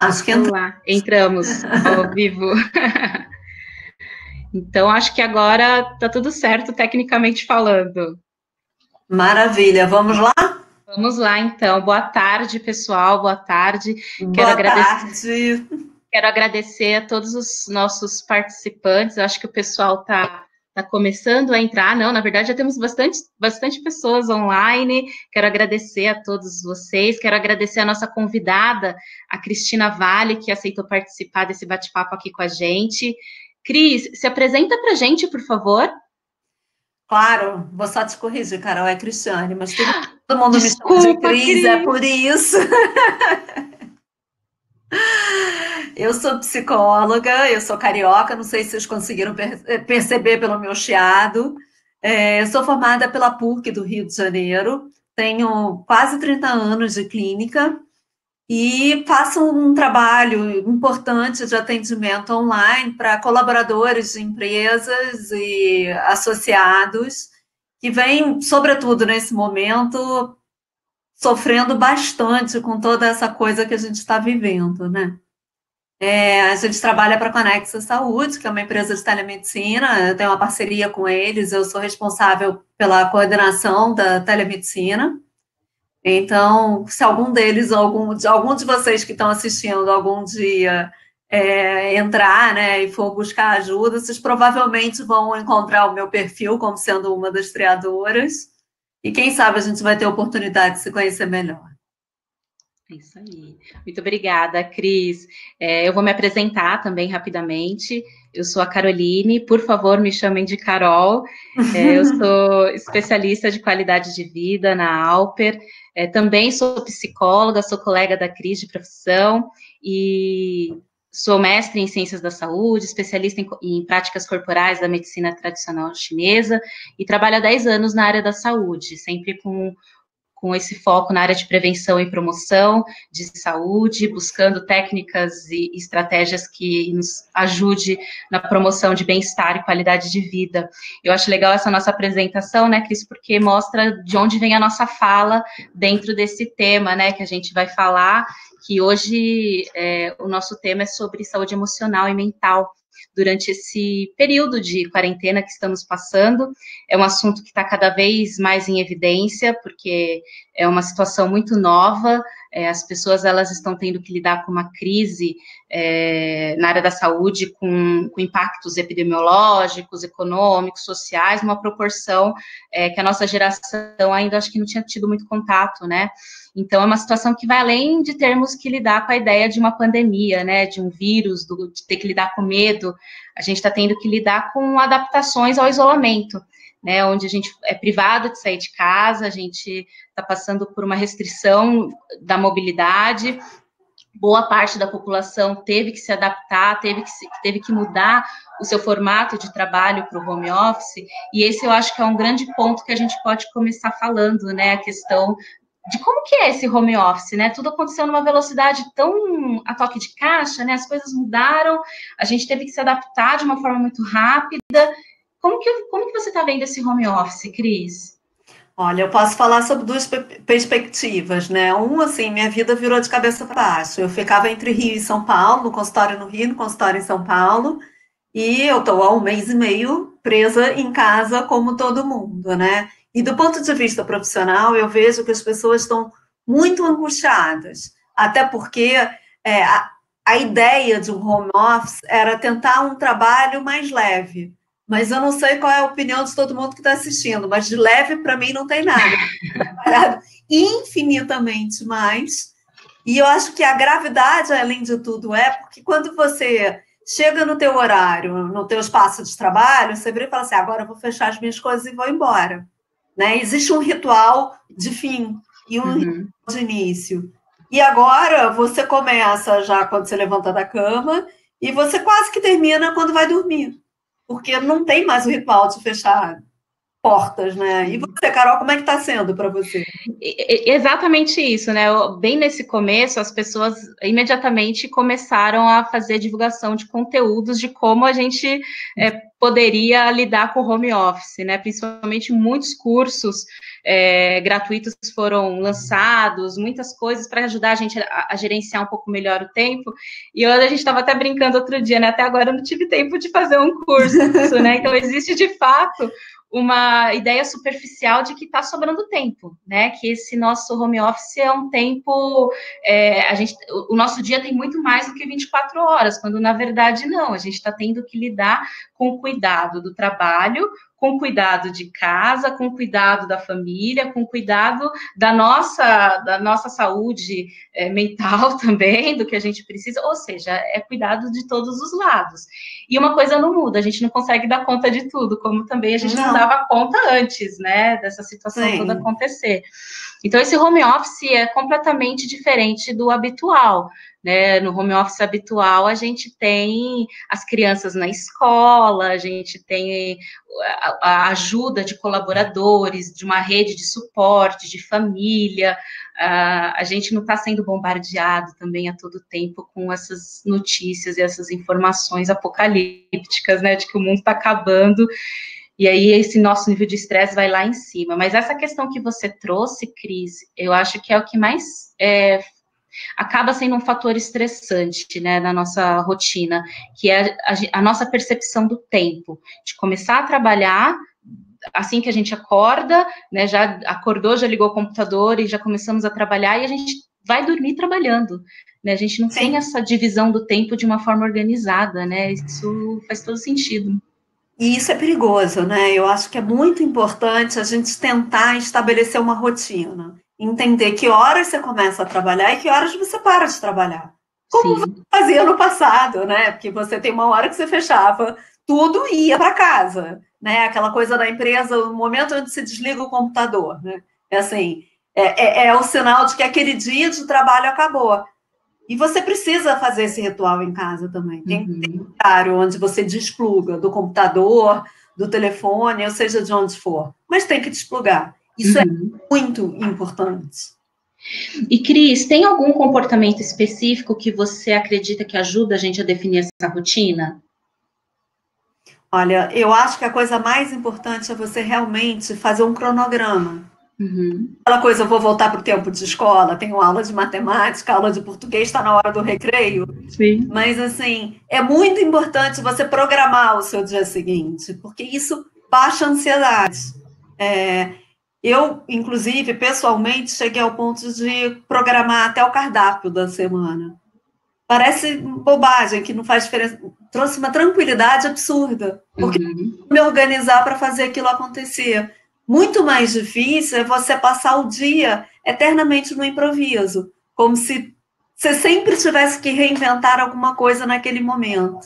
Acho que Vamos lá, entramos ao vivo. então, acho que agora tá tudo certo, tecnicamente falando. Maravilha, vamos lá? Vamos lá, então. Boa tarde, pessoal. Boa tarde. Boa Quero agradecer. Tarde. Quero agradecer a todos os nossos participantes. Eu acho que o pessoal está tá começando a entrar. Não, na verdade, já temos bastante, bastante pessoas online. Quero agradecer a todos vocês. Quero agradecer a nossa convidada, a Cristina Vale, que aceitou participar desse bate-papo aqui com a gente. Cris, se apresenta para a gente, por favor. Claro, vou só te corrigir, Carol, é Cristiane, mas todo mundo Desculpa, me chama de Cris, Cris, é por isso. Eu sou psicóloga, eu sou carioca, não sei se vocês conseguiram per perceber pelo meu chiado. É, eu sou formada pela PUC do Rio de Janeiro, tenho quase 30 anos de clínica e faço um trabalho importante de atendimento online para colaboradores de empresas e associados que vêm, sobretudo nesse momento, sofrendo bastante com toda essa coisa que a gente está vivendo, né? É, a gente trabalha para a Conexa Saúde, que é uma empresa de telemedicina, eu tenho uma parceria com eles, eu sou responsável pela coordenação da telemedicina. Então, se algum deles, algum de, algum de vocês que estão assistindo algum dia é, entrar né, e for buscar ajuda, vocês provavelmente vão encontrar o meu perfil como sendo uma das triadoras. E quem sabe a gente vai ter oportunidade de se conhecer melhor. É isso aí. Muito obrigada, Cris. É, eu vou me apresentar também rapidamente. Eu sou a Caroline, por favor, me chamem de Carol. É, eu sou especialista de qualidade de vida na Alper. É, também sou psicóloga, sou colega da Cris de profissão e Sou mestre em ciências da saúde, especialista em, em, práticas corporais da medicina tradicional chinesa e trabalho há 10 anos na área da saúde, sempre com, com esse foco na área de prevenção e promoção de saúde, buscando técnicas e estratégias que nos ajude na promoção de bem-estar e qualidade de vida. Eu acho legal essa nossa apresentação, né, Cris, porque mostra de onde vem a nossa fala dentro desse tema, né, que a gente vai falar que hoje é, o nosso tema é sobre saúde emocional e mental durante esse período de quarentena que estamos passando. É um assunto que está cada vez mais em evidência, porque é uma situação muito nova, é, as pessoas elas estão tendo que lidar com uma crise é, na área da saúde, com, com, impactos epidemiológicos, econômicos, sociais, numa proporção é, que a nossa geração ainda acho que não tinha tido muito contato, né? Então, é uma situação que vai além de termos que lidar com a ideia de uma pandemia, né, de um vírus, do, de ter que lidar com medo. A gente está tendo que lidar com adaptações ao isolamento, né, onde a gente é privado de sair de casa, a gente está passando por uma restrição da mobilidade. Boa parte da população teve que se adaptar, teve que, teve que mudar o seu formato de trabalho para o home office, e esse eu acho que é um grande ponto que a gente pode começar falando, né, a questão de como que é esse home office, né? Tudo aconteceu numa velocidade tão a toque de caixa, né? As coisas mudaram, a gente teve que se adaptar de uma forma muito rápida. Como que, como que você está vendo esse home office, Cris? Olha, eu posso falar sobre duas perspectivas, né? Um, assim, minha vida virou de cabeça para baixo. Eu ficava entre Rio e São Paulo, no consultório no Rio, no consultório em São Paulo, e eu estou há um mês e meio presa em casa, como todo mundo, né? E do ponto de vista profissional, eu vejo que as pessoas estão muito angustiadas, até porque é, a, a ideia de um home office era tentar um trabalho mais leve. Mas eu não sei qual é a opinião de todo mundo que está assistindo, mas de leve para mim não tem nada. Infinitamente mais. E eu acho que a gravidade, além de tudo, é porque quando você chega no teu horário, no teu espaço de trabalho, você vira e fala assim, agora eu vou fechar as minhas coisas e vou embora. Né? Existe um ritual de fim e um uhum. ritual de início. E agora você começa já quando você levanta da cama e você quase que termina quando vai dormir. Porque não tem mais o ritual de fechar portas, né? E você, Carol, como é que está sendo para você? Exatamente isso, né? Bem nesse começo, as pessoas imediatamente começaram a fazer divulgação de conteúdos de como a gente é, poderia lidar com o home office, né? Principalmente muitos cursos é, gratuitos foram lançados, muitas coisas para ajudar a gente a, a, gerenciar um pouco melhor o tempo. E a gente estava até brincando outro dia, né? Até agora eu não tive tempo de fazer um curso, né? Então existe de fato uma ideia superficial de que está sobrando tempo, né? Que esse nosso home office é um tempo, é, a gente, o nosso dia tem muito mais do que 24 horas, quando na verdade não, a gente está tendo que lidar com o cuidado do trabalho, com cuidado de casa, com cuidado da família, com cuidado da nossa, da nossa saúde é, mental também, do que a gente precisa, ou seja, é cuidado de todos os lados. E uma coisa não muda, a gente não consegue dar conta de tudo, como também a gente não, não dava conta antes, né, dessa situação Sim. toda acontecer. Então, esse home office é completamente diferente do habitual. Né? No home office habitual, a gente tem as crianças na escola, a gente tem a, a ajuda de colaboradores, de uma rede de suporte, de família, Uh, a gente não está sendo bombardeado também a todo tempo com essas notícias e essas informações apocalípticas, né, de que o mundo está acabando, e aí esse nosso nível de estresse vai lá em cima. Mas essa questão que você trouxe, Cris, eu acho que é o que mais é, acaba sendo um fator estressante, né, na nossa rotina, que é a, a nossa percepção do tempo, de começar a trabalhar assim que a gente acorda, né, já acordou, já ligou o computador e já começamos a trabalhar e a gente vai dormir trabalhando, né? A gente não Sim. tem essa divisão do tempo de uma forma organizada, né? Isso faz todo sentido. E isso é perigoso, né? Eu acho que é muito importante a gente tentar estabelecer uma rotina, entender que horas você começa a trabalhar e que horas você para de trabalhar. Como Sim. fazia no passado, né? Porque você tem uma hora que você fechava tudo e ia para casa né? Aquela coisa da empresa, o momento onde se desliga o computador, né? É assim, é, é, é o sinal de que aquele dia de trabalho acabou. E você precisa fazer esse ritual em casa também. Tem uhum. um horário onde você despluga do computador, do telefone, ou seja, de onde for. Mas tem que desplugar. Isso é uhum. é muito importante. E Cris, tem algum comportamento específico que você acredita que ajuda a gente a definir essa rotina? Olha, eu acho que a coisa mais importante é você realmente fazer um cronograma. Uhum. Aquela coisa, eu vou voltar para o tempo de escola, tenho aula de matemática, aula de português, está na hora do recreio. Sim. Mas, assim, é muito importante você programar o seu dia seguinte, porque isso baixa a ansiedade. É, eu, inclusive, pessoalmente, cheguei ao ponto de programar até o cardápio da semana. Parece bobagem, que não faz diferença. Trouxe uma tranquilidade absurda. Porque uhum. me organizar para fazer aquilo acontecer. Muito mais difícil é você passar o dia eternamente no improviso, como se você sempre tivesse que reinventar alguma coisa naquele momento.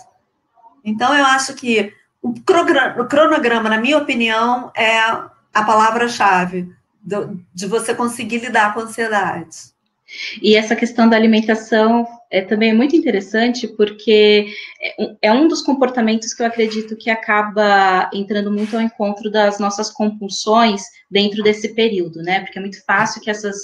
Então, eu acho que o cronograma, na minha opinião, é a palavra-chave de você conseguir lidar com a ansiedade. E essa questão da alimentação é também muito interessante, porque é, é um dos comportamentos que eu acredito que acaba entrando muito ao encontro das nossas compulsões dentro desse período, né? Porque é muito fácil que essas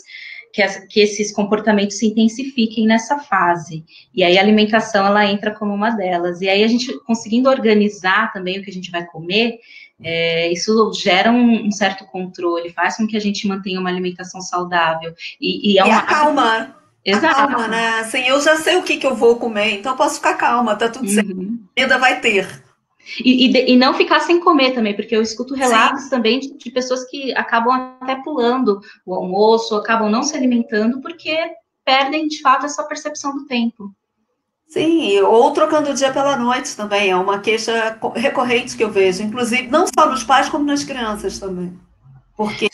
que, esses comportamentos se intensifiquem nessa fase. E aí a alimentação ela entra como uma delas. E aí a gente conseguindo organizar também o que a gente vai comer, é, isso gera um, um, certo controle, faz com que a gente mantenha uma alimentação saudável. E, e, é uma... acalma. Exato. Calma, né? Assim, eu já sei o que, que eu vou comer, então eu posso ficar calma, tá tudo uhum. certo. Comida vai ter. E, e, e, não ficar sem comer também, porque eu escuto relatos Sim. também de, de, pessoas que acabam até pulando o almoço, acabam não se alimentando porque perdem de fato essa percepção do tempo. Sim, ou trocando o dia pela noite também, é uma queixa recorrente que eu vejo, inclusive não só nos pais, como nas crianças também. Porque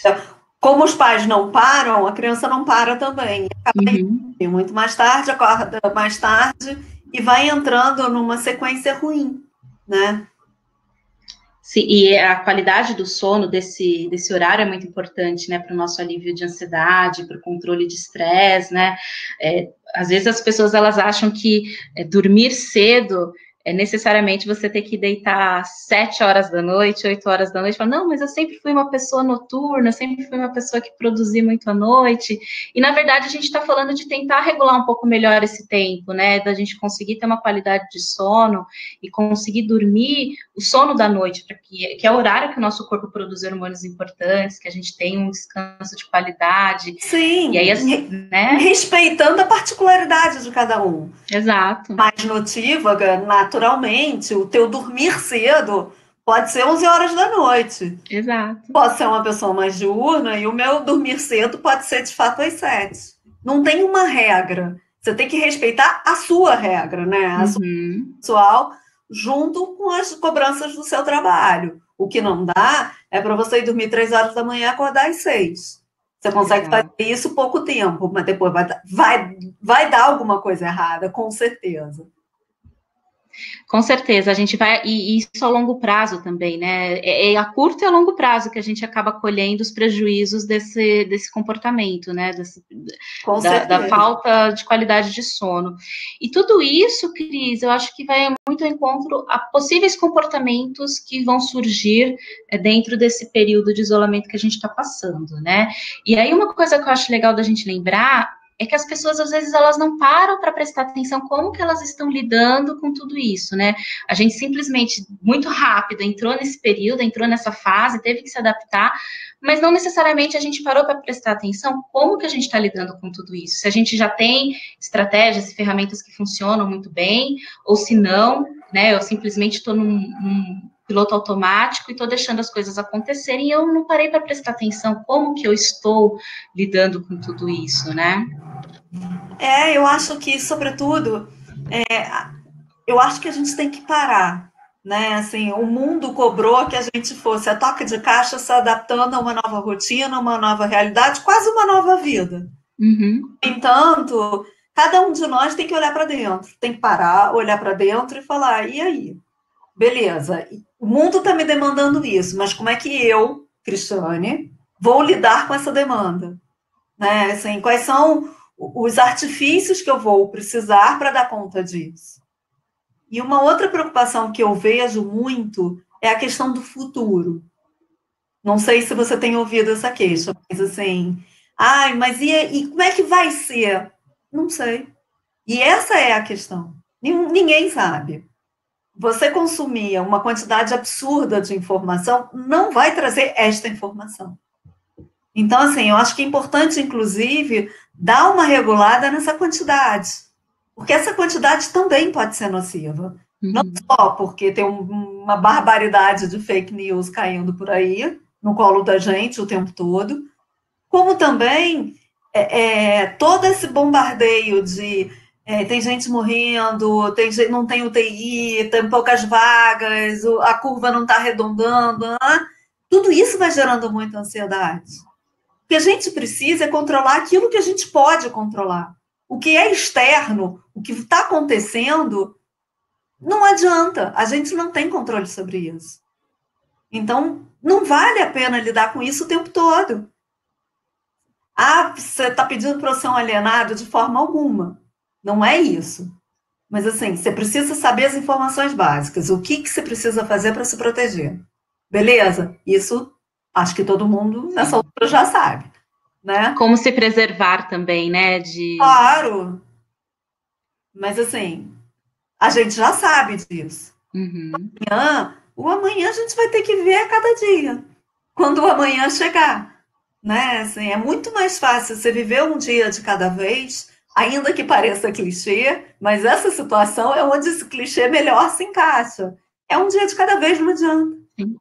como os pais não param, a criança não para também. Acaba uhum. muito mais tarde, acorda mais tarde e vai entrando numa sequência ruim, né? Sim, e a qualidade do sono desse, desse horário é muito importante, né, para o nosso alívio de ansiedade, para o controle de estresse, né? É, às vezes as pessoas elas acham que é, dormir cedo é necessariamente você ter que deitar sete horas da noite, oito horas da noite, falar, não, mas eu sempre fui uma pessoa noturna, sempre fui uma pessoa que produzia muito à noite. E na verdade a gente está falando de tentar regular um pouco melhor esse tempo, né? Da gente conseguir ter uma qualidade de sono e conseguir dormir o sono da noite, que, que é o horário que o nosso corpo produz hormônios importantes, que a gente tenha um descanso de qualidade. Sim. E aí, assim, né? Respeitando a particularidade de cada um. Exato. Mais notívaga, natural naturalmente, o teu dormir cedo pode ser 11 horas da noite. Exato. Posso ser uma pessoa mais diurna e o meu dormir cedo pode ser de fato às 7. Não tem uma regra. Você tem que respeitar a sua regra, né? A uhum. sua pessoal, junto com as cobranças do seu trabalho. O que não dá é para você ir dormir 3 horas da manhã e acordar às 6. Você consegue Exato. fazer isso pouco tempo, mas depois vai, vai, vai dar alguma coisa errada, com certeza. Com certeza, a gente vai, e isso a longo prazo também, né? É, é, a curto e a longo prazo que a gente acaba colhendo os prejuízos desse, desse comportamento, né? Desse, da, da, falta de qualidade de sono. E tudo isso, Cris, eu acho que vai muito ao encontro a possíveis comportamentos que vão surgir é, dentro desse período de isolamento que a gente está passando, né? E aí, uma coisa que eu acho legal da gente lembrar é que as pessoas às vezes elas não param para prestar atenção como que elas estão lidando com tudo isso, né? A gente simplesmente muito rápido entrou nesse período, entrou nessa fase, teve que se adaptar, mas não necessariamente a gente parou para prestar atenção como que a gente está lidando com tudo isso. Se a gente já tem estratégias e ferramentas que funcionam muito bem, ou se não, né? Eu simplesmente estou num, num piloto automático e estou deixando as coisas acontecerem e eu não parei para prestar atenção como que eu estou lidando com tudo isso, né? É, eu acho que, sobretudo, é, eu acho que a gente tem que parar, né? Assim, o mundo cobrou que a gente fosse a toque de caixa se adaptando a uma nova rotina, uma nova realidade, quase uma nova vida. Uhum. Entanto, cada um de nós tem que olhar para dentro, tem que parar, olhar para dentro e falar, e aí? Beleza, o mundo está me demandando isso, mas como é que eu, Cristiane, vou lidar com essa demanda? Né? Assim, quais são os artifícios que eu vou precisar para dar conta disso? E uma outra preocupação que eu vejo muito é a questão do futuro. Não sei se você tem ouvido essa queixa, mas assim, ai, mas e, e como é que vai ser? Não sei. E essa é a questão. Ninguém sabe você consumir uma quantidade absurda de informação não vai trazer esta informação. Então, assim, eu acho que é importante, inclusive, dar uma regulada nessa quantidade, porque essa quantidade também pode ser nociva. Uhum. Não só porque tem um, uma barbaridade de fake news caindo por aí, no colo da gente o tempo todo, como também é, é, todo esse bombardeio de é, tem gente morrendo, tem gente, não tem UTI, tem poucas vagas, a curva não está arredondando. Tudo isso vai gerando muita ansiedade. O que a gente precisa é controlar aquilo que a gente pode controlar. O que é externo, o que está acontecendo, não adianta. A gente não tem controle sobre isso. Então, não vale a pena lidar com isso o tempo todo. Ah, você está pedindo para eu ser um alienado? De forma alguma. Não é isso. Mas assim, você precisa saber as informações básicas. O que, que você precisa fazer para se proteger? Beleza? Isso acho que todo mundo nessa altura já sabe. Né? Como se preservar também, né? De... Claro. Mas assim, a gente já sabe disso. Uhum. Amanhã, o amanhã a gente vai ter que ver a cada dia. Quando o amanhã chegar. Né? Assim, é muito mais fácil você viver um dia de cada vez ainda que pareça clichê, mas essa situação é onde esse clichê melhor se encaixa. É um dia de cada vez, não adianta. Sim.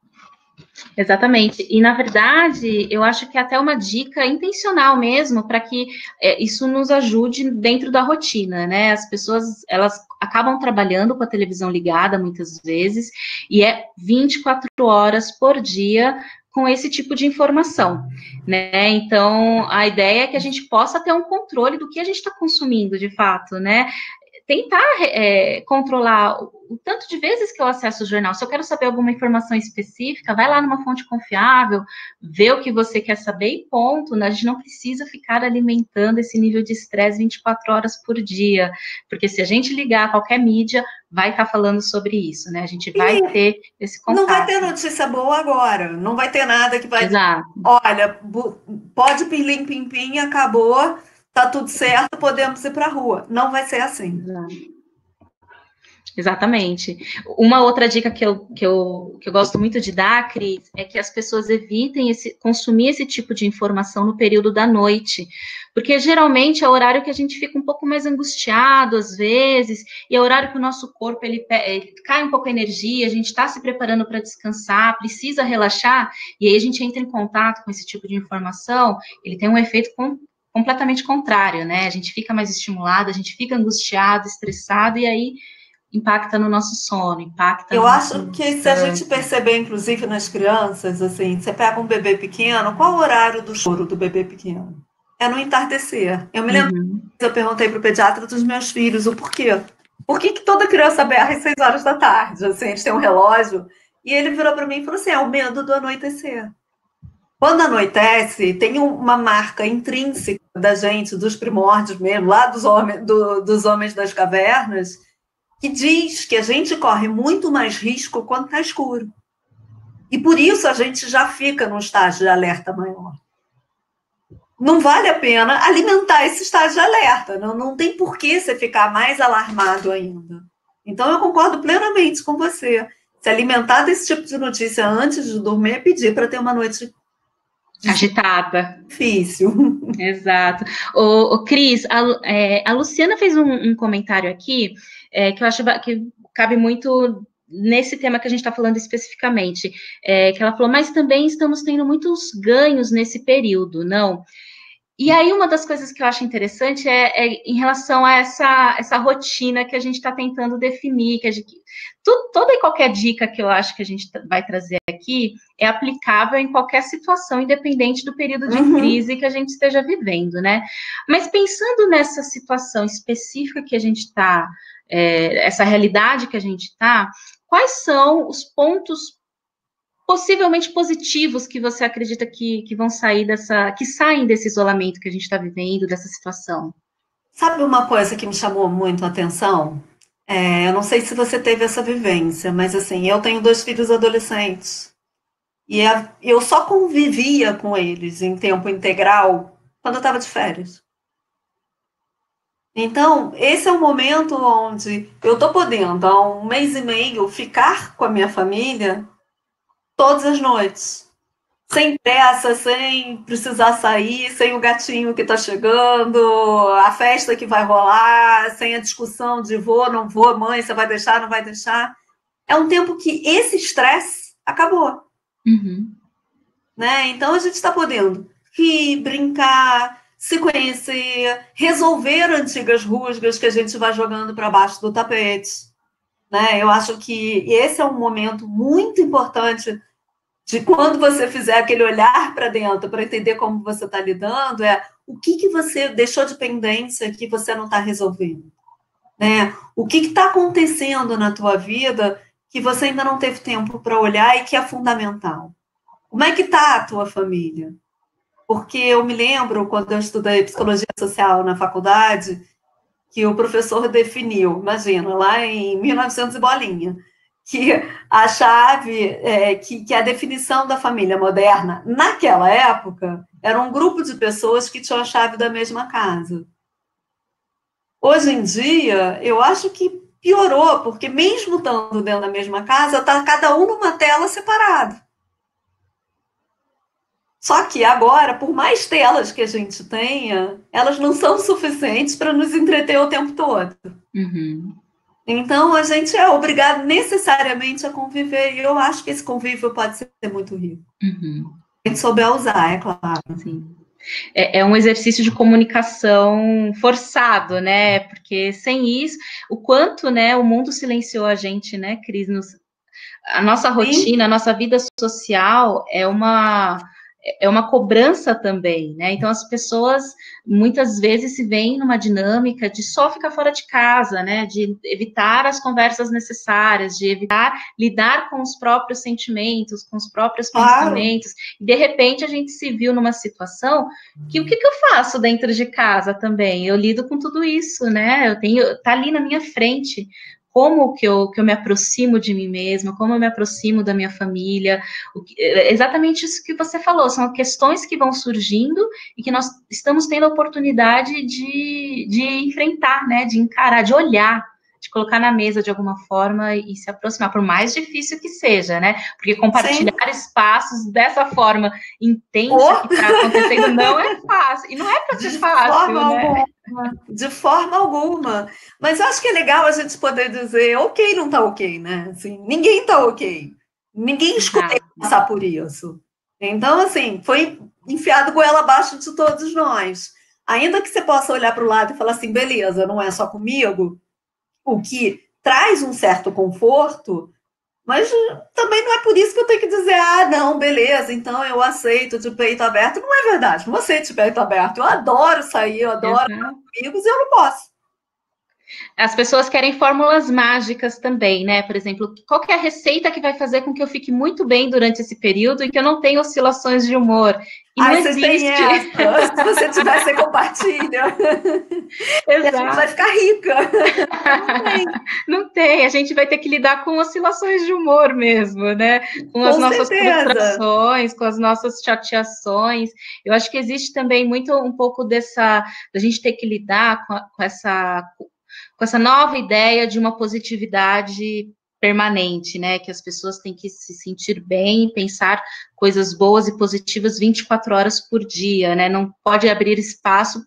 Exatamente. E, na verdade, eu acho que é até uma dica intencional mesmo para que é, isso nos ajude dentro da rotina, né? As pessoas, elas acabam trabalhando com a televisão ligada muitas vezes e é 24 horas por dia com esse tipo de informação, né? Então, a ideia é que a gente possa ter um controle do que a gente está consumindo, de fato, né? Tentar é, controlar o tanto de vezes que eu acesso o jornal. Se eu quero saber alguma informação específica, vai lá numa fonte confiável, vê o que você quer saber e ponto. Né? A gente não precisa ficar alimentando esse nível de estresse 24 horas por dia, porque se a gente ligar qualquer mídia, vai estar tá falando sobre isso, né? A gente vai e ter esse contato. Não vai ter notícia boa agora, não vai ter nada que vai... Exato. Olha, pode pim pim pim, acabou, tá tudo certo, podemos ir para a rua. Não vai ser assim. Exatamente. Uma outra dica que eu, que, eu, que eu gosto muito de dar, Cris, é que as pessoas evitem esse, consumir esse tipo de informação no período da noite, porque geralmente é o horário que a gente fica um pouco mais angustiado, às vezes, e é o horário que o nosso corpo ele, ele cai um pouco a energia, a gente está se preparando para descansar, precisa relaxar, e aí a gente entra em contato com esse tipo de informação, ele tem um efeito com, completamente contrário, né? A gente fica mais estimulado, a gente fica angustiado, estressado, e aí impacta no nosso sono, impacta. Eu acho que se a gente perceber, inclusive nas crianças, assim, você pega um bebê pequeno, qual o horário do choro do bebê pequeno? É no entardecer. Eu me lembro, uhum. eu perguntei para o pediatra dos meus filhos o porquê. Por que, que toda criança berra às seis horas da tarde? Assim, eles têm um relógio. E ele virou para mim e falou assim: é o medo do anoitecer. Quando anoitece, tem uma marca intrínseca da gente, dos primórdios mesmo, lá dos homens, do, dos homens das cavernas, que diz que a gente corre muito mais risco quando está escuro. E por isso a gente já fica num estágio de alerta maior. Não vale a pena alimentar esse estágio de alerta, não, não tem por que você ficar mais alarmado ainda. Então eu concordo plenamente com você. Se alimentar desse tipo de notícia antes de dormir é pedir para ter uma noite agitada. Difícil. Exato. O, o Cris, a, é, a Luciana fez um, um comentário aqui é, que eu acho que cabe muito nesse tema que a gente está falando especificamente, é, que ela falou, mas também estamos tendo muitos ganhos nesse período, não? E aí, uma das coisas que eu acho interessante é, é em relação a essa, essa rotina que a gente está tentando definir, que, gente, tudo, toda e qualquer dica que eu acho que a gente vai trazer aqui é aplicável em qualquer situação, independente do período de uhum. crise que a gente esteja vivendo, né? Mas pensando nessa situação específica que a gente está é, essa realidade que a gente está, quais são os pontos possivelmente positivos que você acredita que, que vão sair dessa, que saem desse isolamento que a gente está vivendo, dessa situação? Sabe uma coisa que me chamou muito a atenção? É, eu não sei se você teve essa vivência, mas assim, eu tenho dois filhos adolescentes e eu só convivia com eles em tempo integral quando eu estava de férias. Então, esse é o momento onde eu estou podendo, há um mês e meio, ficar com a minha família todas as noites. Sem pressa, sem precisar sair, sem o gatinho que está chegando, a festa que vai rolar, sem a discussão de vou, não vou, mãe, você vai deixar, não vai deixar. É um tempo que esse estresse acabou. Uhum. Né? Então, a gente está podendo rir, brincar, se conhecer, resolver antigas rusgas que a gente vai jogando para baixo do tapete. Né? Eu acho que esse é um momento muito importante de quando você fizer aquele olhar para dentro para entender como você está lidando, é o que, que você deixou de pendência que você não está resolvendo. Né? O que está acontecendo na tua vida que você ainda não teve tempo para olhar e que é fundamental. Como é que está a tua família? porque eu me lembro, quando eu estudei psicologia social na faculdade, que o professor definiu, imagina, lá em 1900 e bolinha, que a chave, é, que, que a definição da família moderna, naquela época, era um grupo de pessoas que tinham a chave da mesma casa. Hoje em dia, eu acho que piorou, porque mesmo estando dentro da mesma casa, está cada um numa tela separado. Só que agora, por mais telas que a gente tenha, elas não são suficientes para nos entreter o tempo todo. Uhum. Então, a gente é obrigado necessariamente a conviver, e eu acho que esse convívio pode ser muito rico. Uhum. A gente souber usar, é claro. Sim. É, é, um exercício de comunicação forçado, né? Porque sem isso, o quanto né, o mundo silenciou a gente, né, Cris? Nos, a nossa rotina, Sim. a nossa vida social é uma é uma cobrança também, né? Então as pessoas muitas vezes se veem numa dinâmica de só ficar fora de casa, né? De evitar as conversas necessárias, de evitar lidar com os próprios sentimentos, com os próprios claro. pensamentos. E de repente a gente se viu numa situação que o que, que, eu faço dentro de casa também? Eu lido com tudo isso, né? Eu tenho, tá ali na minha frente como que eu, que eu me aproximo de mim mesma, como eu me aproximo da minha família, que, é exatamente isso que você falou, são questões que vão surgindo e que nós estamos tendo a oportunidade de, de enfrentar, né, de encarar, de olhar, colocar na mesa de alguma forma e se aproximar, por mais difícil que seja, né? Porque compartilhar Sim. espaços dessa forma intensa oh. que está acontecendo não é fácil. E não é para ser fácil, né? Alguma. De forma alguma. Mas acho que é legal a gente poder dizer, ok, não está ok, né? Assim, ninguém está ok. Ninguém escolheu passar por isso. Então, assim, foi enfiado goela abaixo de todos nós. Ainda que você possa olhar para o lado e falar assim, beleza, não é só comigo, o que traz um certo conforto, mas também não é por isso que eu tenho que dizer, ah, não, beleza, então eu aceito de peito aberto. Não é verdade, não aceito de peito aberto. Eu adoro sair, eu adoro uhum. amigos e eu não posso. As pessoas querem fórmulas mágicas também, né? Por exemplo, qual é a receita que vai fazer com que eu fique muito bem durante esse período e que eu não tenha oscilações de humor? E Ai, não existe. Se você tiver, você compartilha. Exato. a gente vai ficar rica. Não tem. não tem. A gente vai ter que lidar com oscilações de humor mesmo, né? Com, com as nossas frustrações, com as nossas chateações. Eu acho que existe também muito um pouco dessa. da gente ter que lidar com, a, com essa com essa nova ideia de uma positividade permanente, né? Que as pessoas têm que se sentir bem, pensar coisas boas e positivas 24 horas por dia, né? Não pode abrir espaço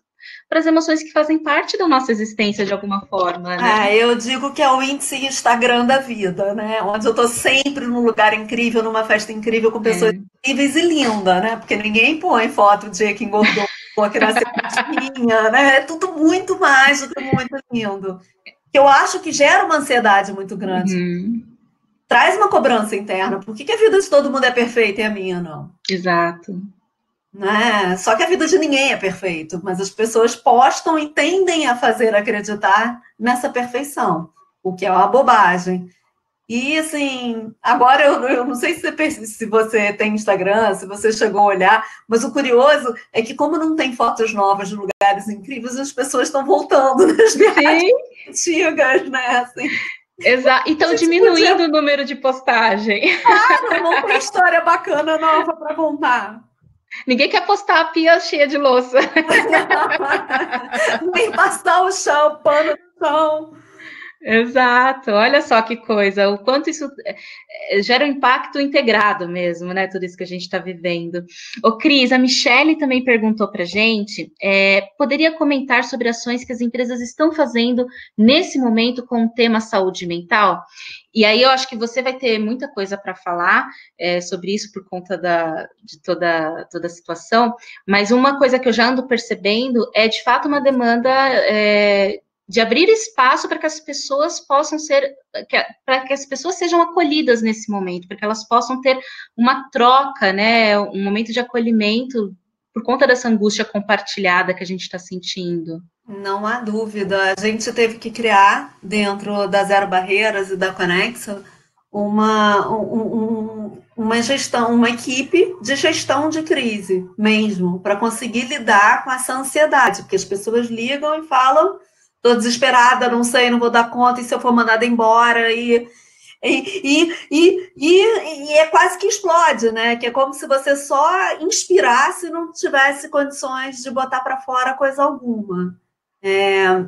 para as emoções que fazem parte da nossa existência de alguma forma. Né? É, eu digo que é o índice Instagram da vida, né? Onde eu estou sempre num lugar incrível, numa festa incrível, com pessoas é. Incríveis e linda, né? Porque ninguém põe foto dia que engordou a criança tinha, né? É tudo muito mais do que muito lindo. Que eu acho que gera uma ansiedade muito grande. Uhum. Traz uma cobrança interna. Por que, que a vida de todo mundo é perfeita e a minha não? Exato. Né? Só que a vida de ninguém é perfeita, mas as pessoas postam e tendem a fazer acreditar nessa perfeição, o que é uma bobagem. E assim, agora eu, eu não sei se você, se você tem Instagram, se você chegou a olhar, mas o curioso é que, como não tem fotos novas de lugares incríveis, as pessoas estão voltando nas viagens antigas, né? Assim, Exato. E estão diminuindo podia... o número de postagem. Claro, não tem história bacana nova para contar. Ninguém quer postar a pia cheia de louça. Nem passar o chão, pano no chão. Exato, olha só que coisa, o quanto isso é, gera um impacto integrado mesmo, né? Tudo isso que a gente está vivendo. O Cris, a Michelle também perguntou para a gente: é, poderia comentar sobre ações que as empresas estão fazendo nesse momento com o tema saúde mental? E aí eu acho que você vai ter muita coisa para falar é, sobre isso por conta da, de toda, toda a situação, mas uma coisa que eu já ando percebendo é de fato uma demanda é, de abrir espaço para que as pessoas possam ser, para que as pessoas sejam acolhidas nesse momento, para que elas possam ter uma troca, né, um momento de acolhimento por conta dessa angústia compartilhada que a gente está sentindo. Não há dúvida. A gente teve que criar, dentro da Zero Barreiras e da Conexa, uma, um, uma gestão, uma equipe de gestão de crise mesmo, para conseguir lidar com essa ansiedade, porque as pessoas ligam e falam Estou desesperada, não sei, não vou dar conta, e se eu for mandada embora, e, e, e, e, e, é quase que explode, né? Que é como se você só inspirasse e não tivesse condições de botar para fora coisa alguma. É,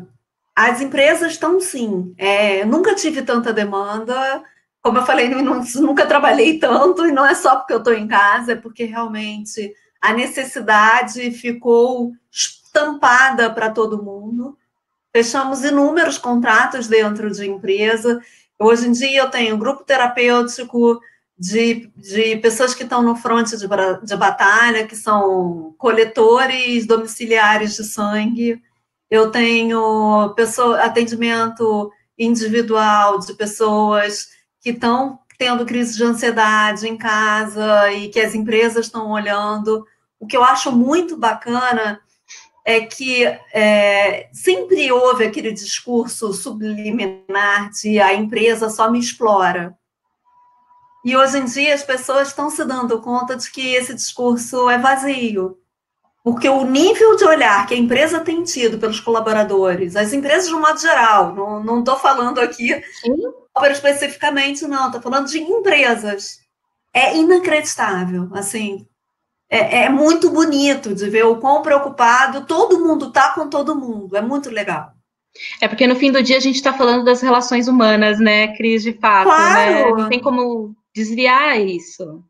as empresas estão sim. É, nunca tive tanta demanda. Como eu falei, não, nunca trabalhei tanto, e não é só porque eu estou em casa, é porque realmente a necessidade ficou estampada para todo mundo. Fechamos inúmeros contratos dentro de empresa. Hoje em dia eu tenho grupo terapêutico de, de pessoas que estão no fronte de, de batalha, que são coletores domiciliares de sangue. Eu tenho pessoa, atendimento individual de pessoas que estão tendo crise de ansiedade em casa e que as empresas estão olhando. O que eu acho muito bacana é que é, sempre houve aquele discurso subliminar de a empresa só me explora. E hoje em dia as pessoas estão se dando conta de que esse discurso é vazio. Porque o nível de olhar que a empresa tem tido pelos colaboradores, as empresas de um modo geral, não estou falando aqui especificamente, não, estou falando de empresas. É inacreditável, assim, é, é, muito bonito de ver o quão preocupado todo mundo está com todo mundo, é muito legal. É porque no fim do dia a gente está falando das relações humanas, né, Cris, de fato, né? claro. né? Não tem como desviar isso.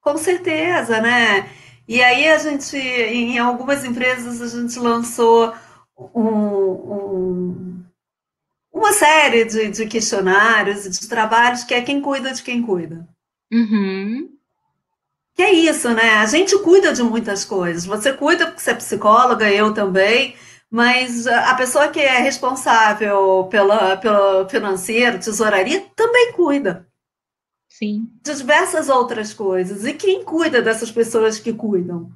Com certeza, né? E aí a gente, em algumas empresas, a gente lançou um, um, uma série de, de questionários e de trabalhos que é quem cuida de quem cuida. Uhum. Que é isso, né? A gente cuida de muitas coisas. Você cuida porque você é psicóloga, eu também, mas a pessoa que é responsável pela, pelo financeiro, tesouraria, também cuida. Sim. De diversas outras coisas. E quem cuida dessas pessoas que cuidam?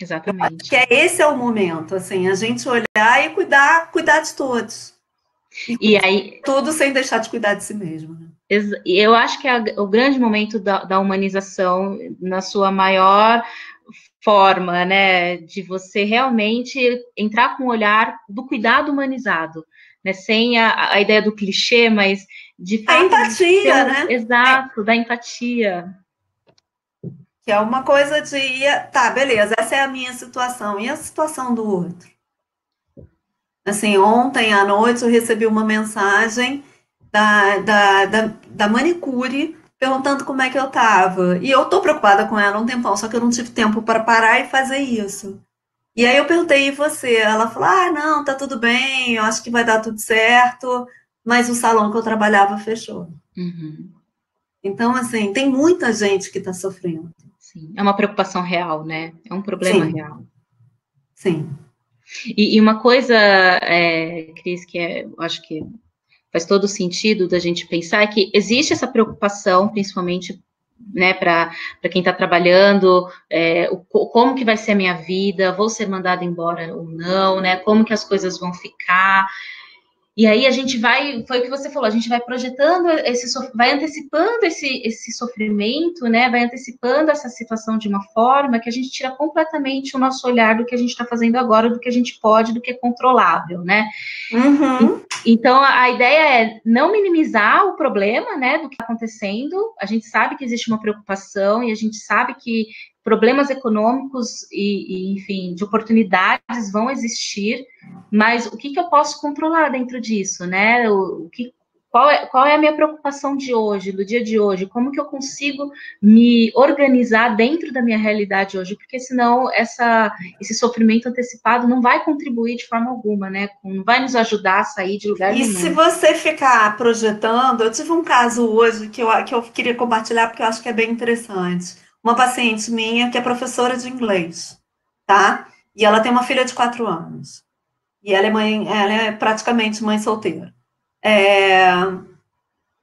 Exatamente. Que é, esse é o momento, assim, a gente olhar e cuidar, cuidar de todos. E, e aí tudo sem deixar de cuidar de si mesmo. Né? Eu acho que é o grande momento da, da humanização na sua maior forma, né, de você realmente entrar com o olhar do cuidado humanizado, né, sem a, a ideia do clichê, mas de fato, a empatia, né? Exato, da empatia. Que é uma coisa de, tá, beleza, essa é a minha situação, e a situação do outro? Assim, ontem à noite eu recebi uma mensagem da, da, da, da manicure perguntando como é que eu estava. E eu tô preocupada com ela um tempão, só que eu não tive tempo para parar e fazer isso. E aí eu perguntei, e você? Ela falou, ah, não, tá tudo bem, eu acho que vai dar tudo certo, mas o salão que eu trabalhava fechou. Uhum. Então, assim, tem muita gente que está sofrendo. Sim, é uma preocupação real, né? É um problema Sim. real. Sim. E, e uma coisa, é, Cris, que é, eu acho que faz todo sentido da gente pensar que existe essa preocupação, principalmente né, para quem está trabalhando, é, o, como que vai ser a minha vida, vou ser mandada embora ou não, né, como que as coisas vão ficar, e aí a gente vai, foi o que você falou, a gente vai projetando esse, vai antecipando esse, esse sofrimento, né? Vai antecipando essa situação de uma forma que a gente tira completamente o nosso olhar do que a gente está fazendo agora, do que a gente pode, do que é controlável, né? Uhum. Então a ideia é não minimizar o problema, né? Do que está acontecendo. A gente sabe que existe uma preocupação e a gente sabe que problemas econômicos e, e, enfim, de oportunidades vão existir, mas o que, que eu posso controlar dentro disso, né? O, o que, qual é, qual é a minha preocupação de hoje, do dia de hoje? Como que eu consigo me organizar dentro da minha realidade hoje? Porque senão essa, esse sofrimento antecipado não vai contribuir de forma alguma, né? Não vai nos ajudar a sair de lugar e nenhum. E se você ficar projetando, eu tive um caso hoje que eu, que eu queria compartilhar porque eu acho que é bem interessante uma paciente minha que é professora de inglês, tá? E ela tem uma filha de quatro anos. E ela é mãe, ela é praticamente mãe solteira. É,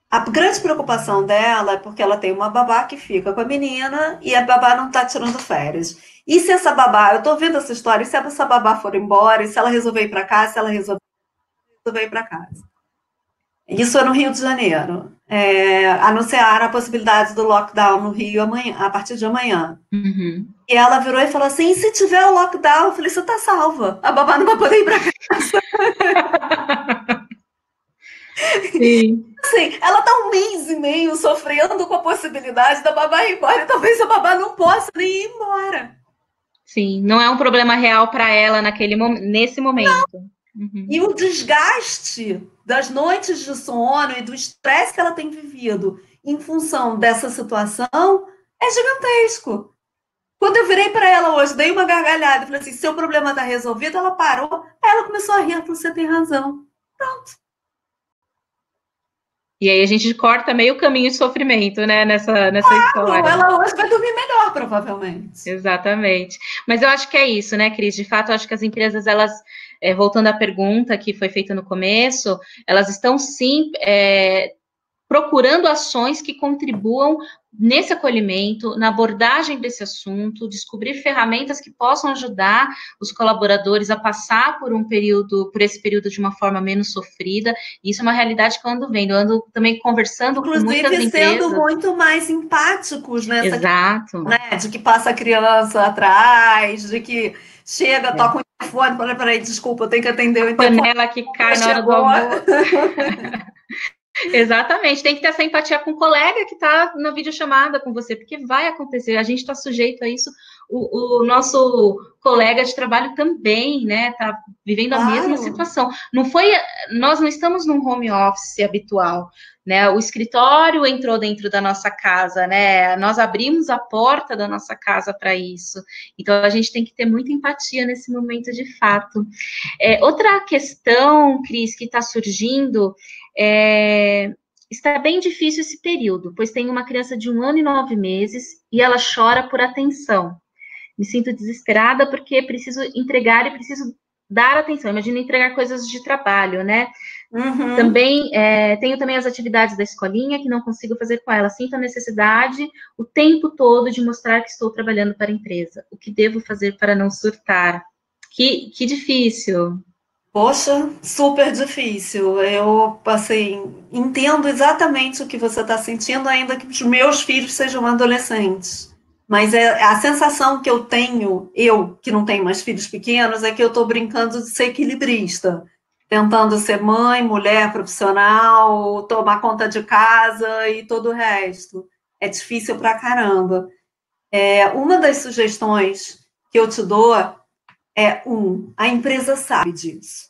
a grande preocupação dela é porque ela tem uma babá que fica com a menina e a babá não está tirando férias. E se essa babá, eu estou vendo essa história, e se essa babá for embora, e se ela resolver ir para casa, se ela resolver ir para casa. Isso é no Rio de Janeiro. É, anunciaram a possibilidade do lockdown no Rio amanhã, a partir de amanhã. Uhum. E ela virou e falou assim: se tiver o lockdown, eu falei: você tá salva. A babá não vai poder ir para casa. Sim. Assim, ela tá um mês e meio sofrendo com a possibilidade da babá ir embora, e talvez a babá não possa nem ir embora. Sim, não é um problema real para ela naquele nesse momento. Uhum. E o desgaste das noites de sono e do estresse que ela tem vivido em função dessa situação é gigantesco. Quando eu virei para ela hoje, dei uma gargalhada e falei assim: seu problema está resolvido, ela parou, aí ela começou a rir, falou: você tem razão. Pronto. E aí a gente corta meio caminho de sofrimento, né, nessa, nessa claro, história. Ela hoje vai dormir melhor, provavelmente. Exatamente. Mas eu acho que é isso, né, Cris? De fato, eu acho que as empresas, elas é, voltando à pergunta que foi feita no começo, elas estão sim é, procurando ações que contribuam nesse acolhimento, na abordagem desse assunto, descobrir ferramentas que possam ajudar os colaboradores a passar por um período, por esse período de uma forma menos sofrida. Isso é uma realidade que eu ando vendo, eu ando também conversando Inclusive, com muitas empresas. sendo muito mais empáticos nessa Exato. Né, de que passa a criança atrás, de que chega, é. toca o telefone, peraí, peraí, desculpa, eu tenho que atender o interfone. Panela que cai na hora do almoço. Exatamente, tem que ter essa empatia com o colega que está na videochamada com você, porque vai acontecer, a gente está sujeito a isso, o, o, nosso colega de trabalho também, né, está vivendo a claro. mesma situação. Não foi, nós não estamos num home office habitual, né, o escritório entrou dentro da nossa casa, né, nós abrimos a porta da nossa casa para isso, então a gente tem que ter muita empatia nesse momento de fato. É, outra questão, Cris, que está surgindo é, está bem difícil esse período, pois tenho uma criança de um ano e nove meses e ela chora por atenção. Me sinto desesperada porque preciso entregar e preciso dar atenção. Imagina entregar coisas de trabalho, né? Uhum. Também é, tenho também as atividades da escolinha que não consigo fazer com ela. Sinto a necessidade o tempo todo de mostrar que estou trabalhando para a empresa. O que devo fazer para não surtar? Que, que difícil. Poxa, super difícil. Eu, assim, entendo exatamente o que você está sentindo, ainda que os meus filhos sejam adolescentes. Mas é a sensação que eu tenho, eu que não tenho mais filhos pequenos, é que eu estou brincando de ser equilibrista, tentando ser mãe, mulher, profissional, tomar conta de casa e todo o resto. É difícil pra caramba. É, uma das sugestões que eu te dou é um, a empresa sabe disso.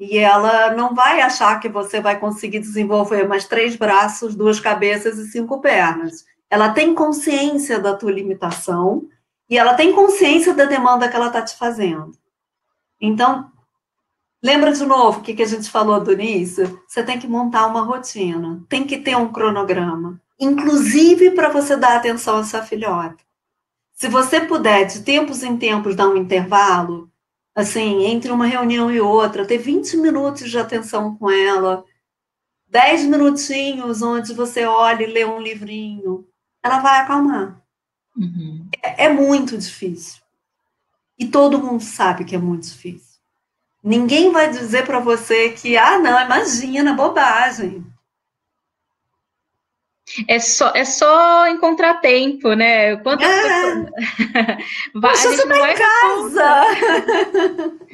E ela não vai achar que você vai conseguir desenvolver mais três braços, duas cabeças e cinco pernas. Ela tem consciência da tua limitação e ela tem consciência da demanda que ela está te fazendo. Então, lembra de novo o que, que a gente falou do início? Você tem que montar uma rotina, tem que ter um cronograma, inclusive para você dar atenção à sua filhota. Se você puder, de tempos em tempos, dar um intervalo, assim, entre uma reunião e outra, ter 20 minutos de atenção com ela, 10 minutinhos onde você olha e lê um livrinho, ela vai acalmar. Uhum. É, é muito difícil. E todo mundo sabe que é muito difícil. Ninguém vai dizer para você que, ah, não, imagina, bobagem. É só, é só encontrar tempo, né? Quantas é. pessoas... Poxa, gente não vai casa!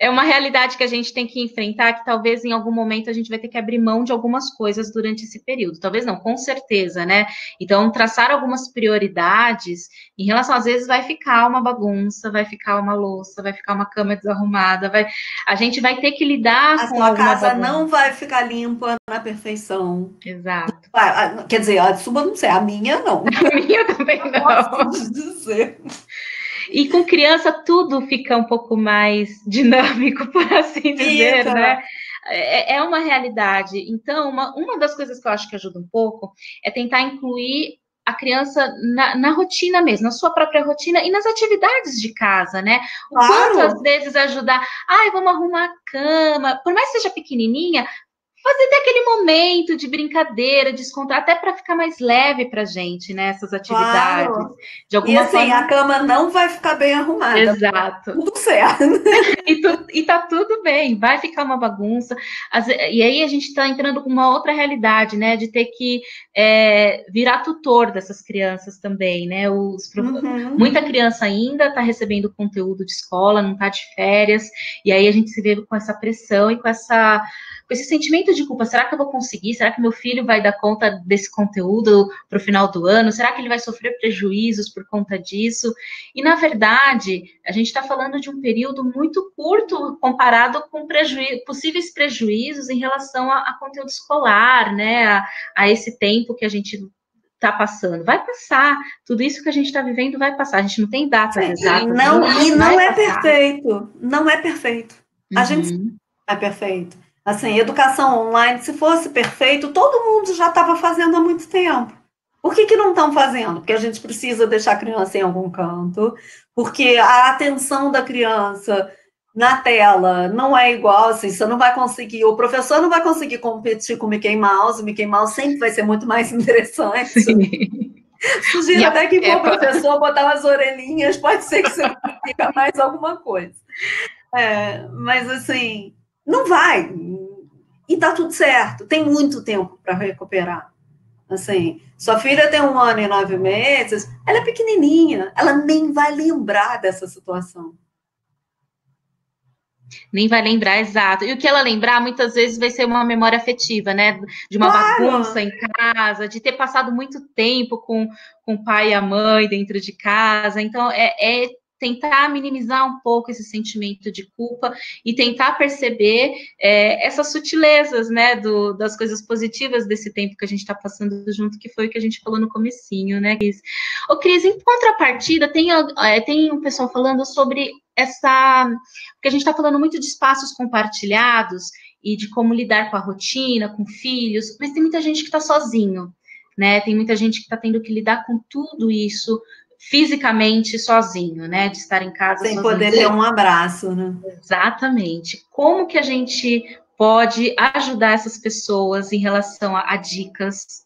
é uma realidade que a gente tem que enfrentar, que talvez em algum momento a gente vai ter que abrir mão de algumas coisas durante esse período. Talvez não, com certeza, né? Então, traçar algumas prioridades em relação, às vezes, vai ficar uma bagunça, vai ficar uma louça, vai ficar uma cama desarrumada, vai... a gente vai ter que lidar a com a casa bagunça. não vai ficar limpa na perfeição. Exato. Quer dizer, a sua não sei, a minha não. A minha também não. Posso dizer. E com criança tudo fica um pouco mais dinâmico, por assim dizer, né? É, é uma realidade. Então, uma, uma das coisas que eu acho que ajuda um pouco é tentar incluir a criança na, na, rotina mesmo, na sua própria rotina e nas atividades de casa, né? O claro. quanto às vezes ajudar, ai, vamos arrumar a cama, por mais que seja pequenininha, fazer até aquele momento de brincadeira, descontar, até para ficar mais leve para gente, né? Essas atividades. Claro. De alguma e assim, forma... a cama não vai ficar bem arrumada. Exato. Tudo certo. e, tu, e tá tudo bem, vai ficar uma bagunça. As, e aí a gente está entrando com uma outra realidade, né? De ter que é, virar tutor dessas crianças também, né? Os, uhum. Muita criança ainda está recebendo conteúdo de escola, não está de férias, e aí a gente se vê com essa pressão e com essa esse sentimento de culpa. Será que eu vou conseguir? Será que meu filho vai dar conta desse conteúdo para o final do ano? Será que ele vai sofrer prejuízos por conta disso? E, na verdade, a gente está falando de um período muito curto comparado com possíveis prejuízos em relação a, a conteúdo escolar, né? A, a esse tempo que a gente está passando. Vai passar. Tudo isso que a gente está vivendo vai passar. A gente não tem data exata. Não, e não é passar. perfeito. Não é perfeito. A uhum. gente é perfeito. Assim, educação online, se fosse perfeito, todo mundo já estava fazendo há muito tempo. Por que, que não estão fazendo? Porque a gente precisa deixar a criança em algum canto, porque a atenção da criança na tela não é igual, assim, você não vai conseguir, o professor não vai conseguir competir com o Mickey Mouse, o Mickey Mouse sempre vai ser muito mais interessante. Sim. Sugiro até que for o professor botar umas orelhinhas, pode ser que você fica mais alguma coisa. É, mas assim, não vai. E tá tudo certo. Tem muito tempo para recuperar. Assim, sua filha tem um ano e nove meses, ela é pequenininha, ela nem vai lembrar dessa situação. Nem vai lembrar, exato. E o que ela lembrar, muitas vezes, vai ser uma memória afetiva, né? De uma claro. bagunça em casa, de ter passado muito tempo com, com o pai e a mãe dentro de casa. Então, é, é tentar minimizar um pouco esse sentimento de culpa e tentar perceber é, essas sutilezas, né, do, das coisas positivas desse tempo que a gente está passando junto, que foi o que a gente falou no comecinho, né, Cris? Ô, Cris, em contrapartida, tem, é, tem um pessoal falando sobre essa... Porque a gente está falando muito de espaços compartilhados e de como lidar com a rotina, com filhos, mas tem muita gente que está sozinho, né? Tem muita gente que está tendo que lidar com tudo isso fisicamente sozinho, né? De estar em casa sem sozinho. poder ter um abraço, né? Exatamente. Como que a gente pode ajudar essas pessoas em relação a, a dicas?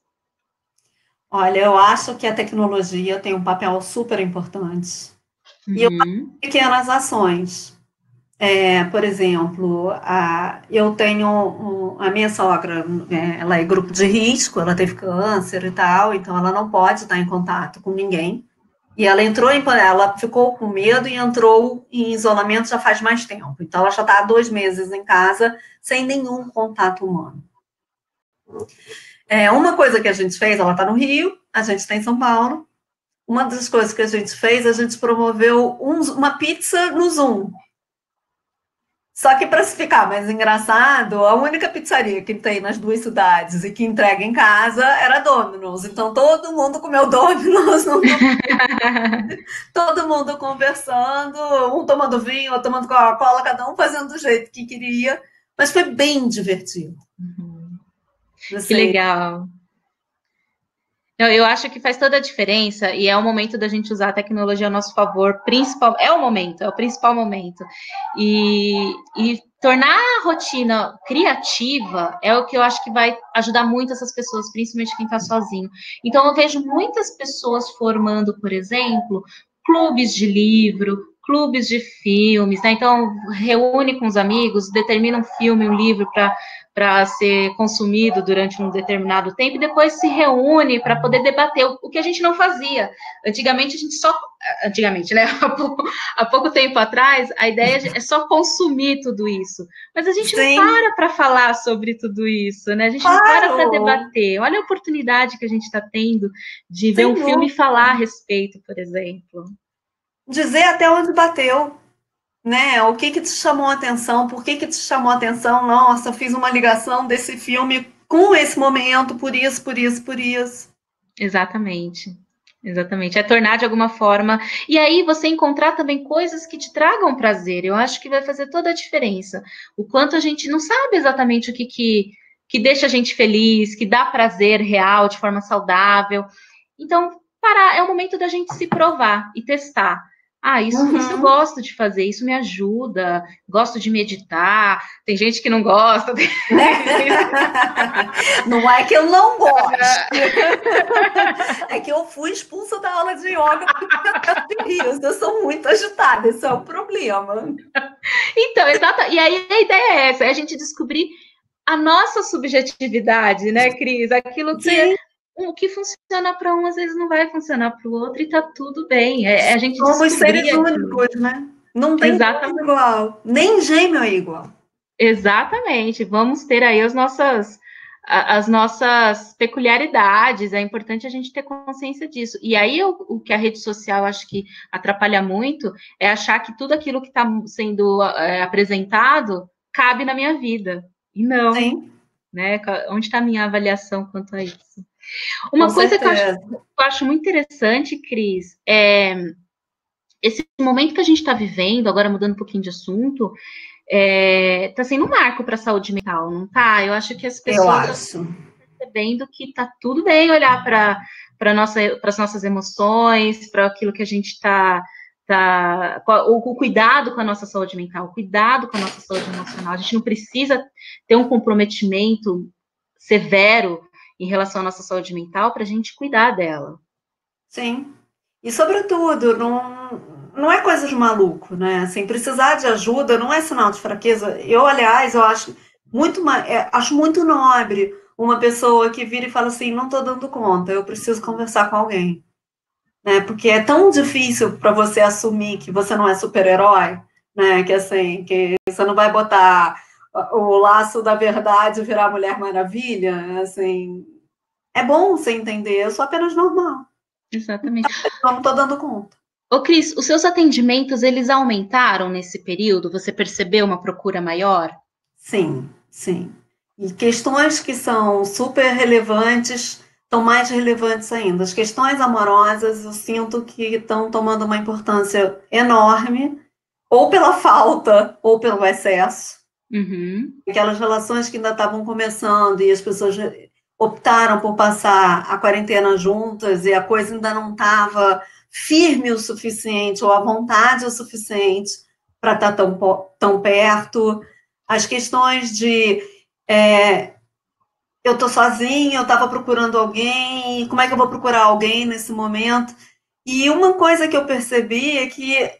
Olha, eu acho que a tecnologia tem um papel super importante. Uhum. E eu pequenas ações. É, por exemplo, a, eu tenho um, a minha sogra, é, ela é grupo de risco, ela teve câncer e tal, então ela não pode estar em contato com ninguém. E ela entrou em, ela ficou com medo e entrou em isolamento já faz mais tempo. Então, ela já está há dois meses em casa, sem nenhum contato humano. É, uma coisa que a gente fez, ela está no Rio, a gente está em São Paulo. Uma das coisas que a gente fez, a gente promoveu um, uma pizza no Zoom. Só que para se ficar mais engraçado, a única pizzaria que tem nas duas cidades e que entrega em casa era Domino's. Então todo mundo comeu Domino's, não... todo mundo conversando, um tomando vinho, outro tomando Coca-Cola, cada um fazendo do jeito que queria. Mas foi bem divertido. Uhum. Que legal. Eu, eu acho que faz toda a diferença e é o momento da gente usar a tecnologia a nosso favor, principal, é o momento, é o principal momento. E, e tornar a rotina criativa é o que eu acho que vai ajudar muito essas pessoas, principalmente quem está sozinho. Então, eu vejo muitas pessoas formando, por exemplo, clubes de livro, clubes de filmes, né? Então, reúne com os amigos, determina um filme, um livro para para ser consumido durante um determinado tempo e depois se reúne para poder debater o, o, que a gente não fazia. Antigamente a gente só antigamente, né, há pouco, há pouco tempo atrás, a ideia é só consumir tudo isso. Mas a gente Sim. não para para falar sobre tudo isso, né? A gente claro. não para para debater. Olha a oportunidade que a gente está tendo de ver um filme e falar a respeito, por exemplo. Dizer até onde bateu né? O que que te chamou a atenção? Por que que te chamou a atenção? Nossa, fiz uma ligação desse filme com esse momento, por isso, por isso, por isso. Exatamente. Exatamente, é tornar de alguma forma. E aí você encontrar também coisas que te tragam prazer. Eu acho que vai fazer toda a diferença. O quanto a gente não sabe exatamente o que, que, que deixa a gente feliz, que dá prazer real, de forma saudável. Então, parar, é o momento da gente se provar e testar. Ah, isso, uhum. isso eu gosto de fazer, isso me ajuda, gosto de meditar. Tem gente que não gosta. não é que eu não gosto. é que eu fui expulsa da aula de yoga de rios. Eu sou muito agitada, esse é o problema. Então, exato. E aí a ideia é essa, é a gente descobrir a nossa subjetividade, né, Cris? Aquilo que Sim o que funciona para um às vezes não vai funcionar para o outro e tá tudo bem. É, a gente Somos seres únicos, né? Não tem Exatamente. igual, nem gêmeo é igual. Exatamente. Vamos ter aí as nossas as nossas peculiaridades, é importante a gente ter consciência disso. E aí, o, o que a rede social acho que atrapalha muito é achar que tudo aquilo que está sendo é, apresentado cabe na minha vida. E não. Sim. Né? Onde está a minha avaliação quanto a isso? Uma Com coisa que eu acho, eu acho, muito interessante, Cris, é esse momento que a gente está vivendo, agora mudando um pouquinho de assunto, está é, tá sendo um marco para a saúde mental, não tá? Eu acho que as pessoas estão percebendo que está tudo bem olhar para nossa, as nossas emoções, para aquilo que a gente está tá, o, o, cuidado com a nossa saúde mental, o cuidado com a nossa saúde emocional. A gente não precisa ter um comprometimento severo em relação à nossa saúde mental para a gente cuidar dela. Sim. E, sobretudo, não, não é coisa de maluco, né? Assim, precisar de ajuda não é sinal de fraqueza. Eu, aliás, eu acho muito, é, acho muito nobre uma pessoa que vira e fala assim, não estou dando conta, eu preciso conversar com alguém né? Porque é tão difícil para você assumir que você não é super-herói, né? Que assim, que você não vai botar o laço da verdade virar Mulher Maravilha, assim. É bom você entender, eu sou apenas normal. Exatamente. Eu não estou dando conta. Ô, Cris, os seus atendimentos, eles aumentaram nesse período? Você percebeu uma procura maior? Sim, sim. E questões que são super relevantes estão mais relevantes ainda. As questões amorosas, eu sinto que estão tomando uma importância enorme, ou pela falta, ou pelo excesso. Uhum. Aquelas relações que ainda estavam começando e as pessoas optaram por passar a quarentena juntas e a coisa ainda não estava firme o suficiente ou a vontade o suficiente para estar tá tão, tão perto. As questões de é, eu tô sozinha, eu estava procurando alguém, como é que eu vou procurar alguém nesse momento? E uma coisa que eu percebi é que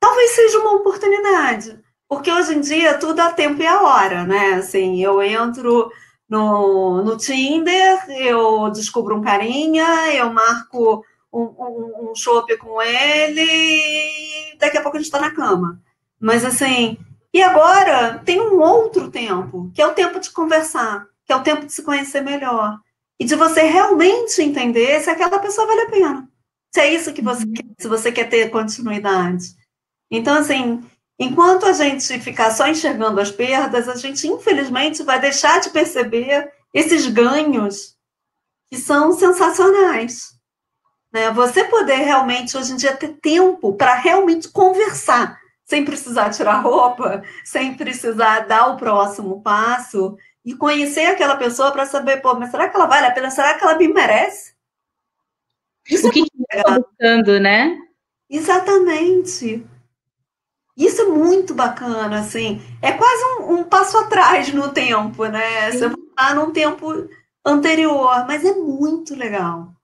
talvez seja uma oportunidade, porque hoje em dia tudo a tempo e a hora, né? Assim, eu entro no, no Tinder, eu descubro um carinha, eu marco um, um, um chopp com ele e daqui a pouco a gente está na cama. Mas assim, e agora tem um outro tempo, que é o tempo de conversar que é o tempo de se conhecer melhor. E de você realmente entender se aquela pessoa vale a pena. Se é isso que você uhum. quer, se você quer ter continuidade. Então, assim, enquanto a gente ficar só enxergando as perdas, a gente, infelizmente, vai deixar de perceber esses ganhos que são sensacionais. Né? Você poder realmente, hoje em dia, ter tempo para realmente conversar, sem precisar tirar roupa, sem precisar dar o próximo passo, e conhecer aquela pessoa para saber, pô, mas será que ela vale a pena? Será que ela me merece? Isso o que é está buscando, né? Exatamente. Isso é muito bacana, assim. É quase um, um passo atrás no tempo, né? Sim. Você está num tempo anterior, mas é muito legal.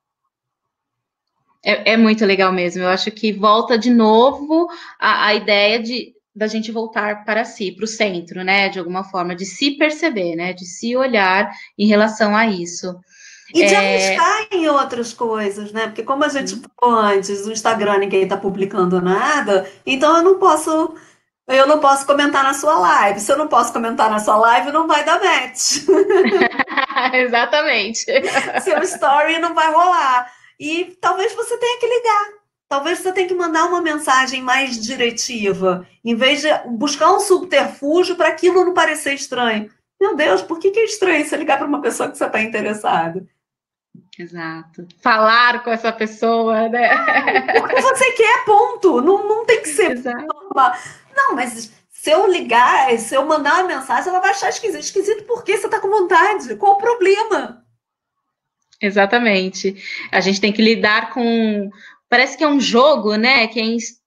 É, é, muito legal mesmo. Eu acho que volta de novo a, a ideia de da gente voltar para si, para o centro, né? De alguma forma, de se perceber, né? De se olhar em relação a isso. E de é... arriscar em outras coisas, né? Porque como a gente falou antes, o Instagram ninguém está publicando nada, então eu não posso eu não posso comentar na sua live. Se eu não posso comentar na sua live, não vai dar match. Exatamente. Seu story não vai rolar. E talvez você tenha que ligar talvez você tenha que mandar uma mensagem mais diretiva, em vez de buscar um subterfúgio para aquilo não parecer estranho. Meu Deus, por que, que é estranho você ligar para uma pessoa que você está interessado? Exato. Falar com essa pessoa, né? Porque você quer, ponto. Não, não tem que ser. Exato. Não, mas se eu ligar, se eu mandar uma mensagem, ela vai achar esquisito. Esquisito porque você está com vontade. Qual o problema? Exatamente. A gente tem que lidar com parece que é um jogo, né, que é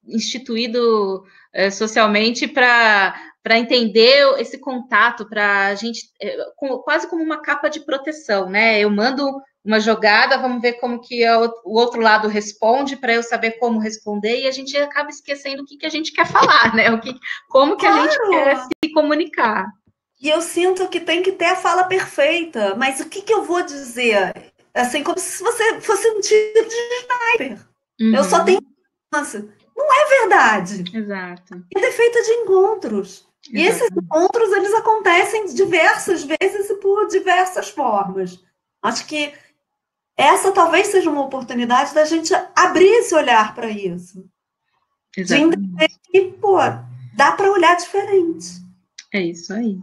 instituído é, socialmente para para entender esse contato, para a gente, é, com, quase como uma capa de proteção, né? Eu mando uma jogada, vamos ver como que o outro lado responde para eu saber como responder e a gente acaba esquecendo o que, que a gente quer falar, né? O que, como que claro. a gente quer se comunicar. E eu sinto que tem que ter a fala perfeita, mas o que, que eu vou dizer? Assim, como se você fosse um tiro de sniper. Uhum. Eu só tenho chance. Não é verdade. Exato. É feita de encontros. Exato. E esses encontros, eles acontecem diversas vezes e por diversas formas. Acho que essa talvez seja uma oportunidade da gente abrir esse olhar para isso. Exatamente. De entender que, pô, dá para olhar diferente. É isso aí.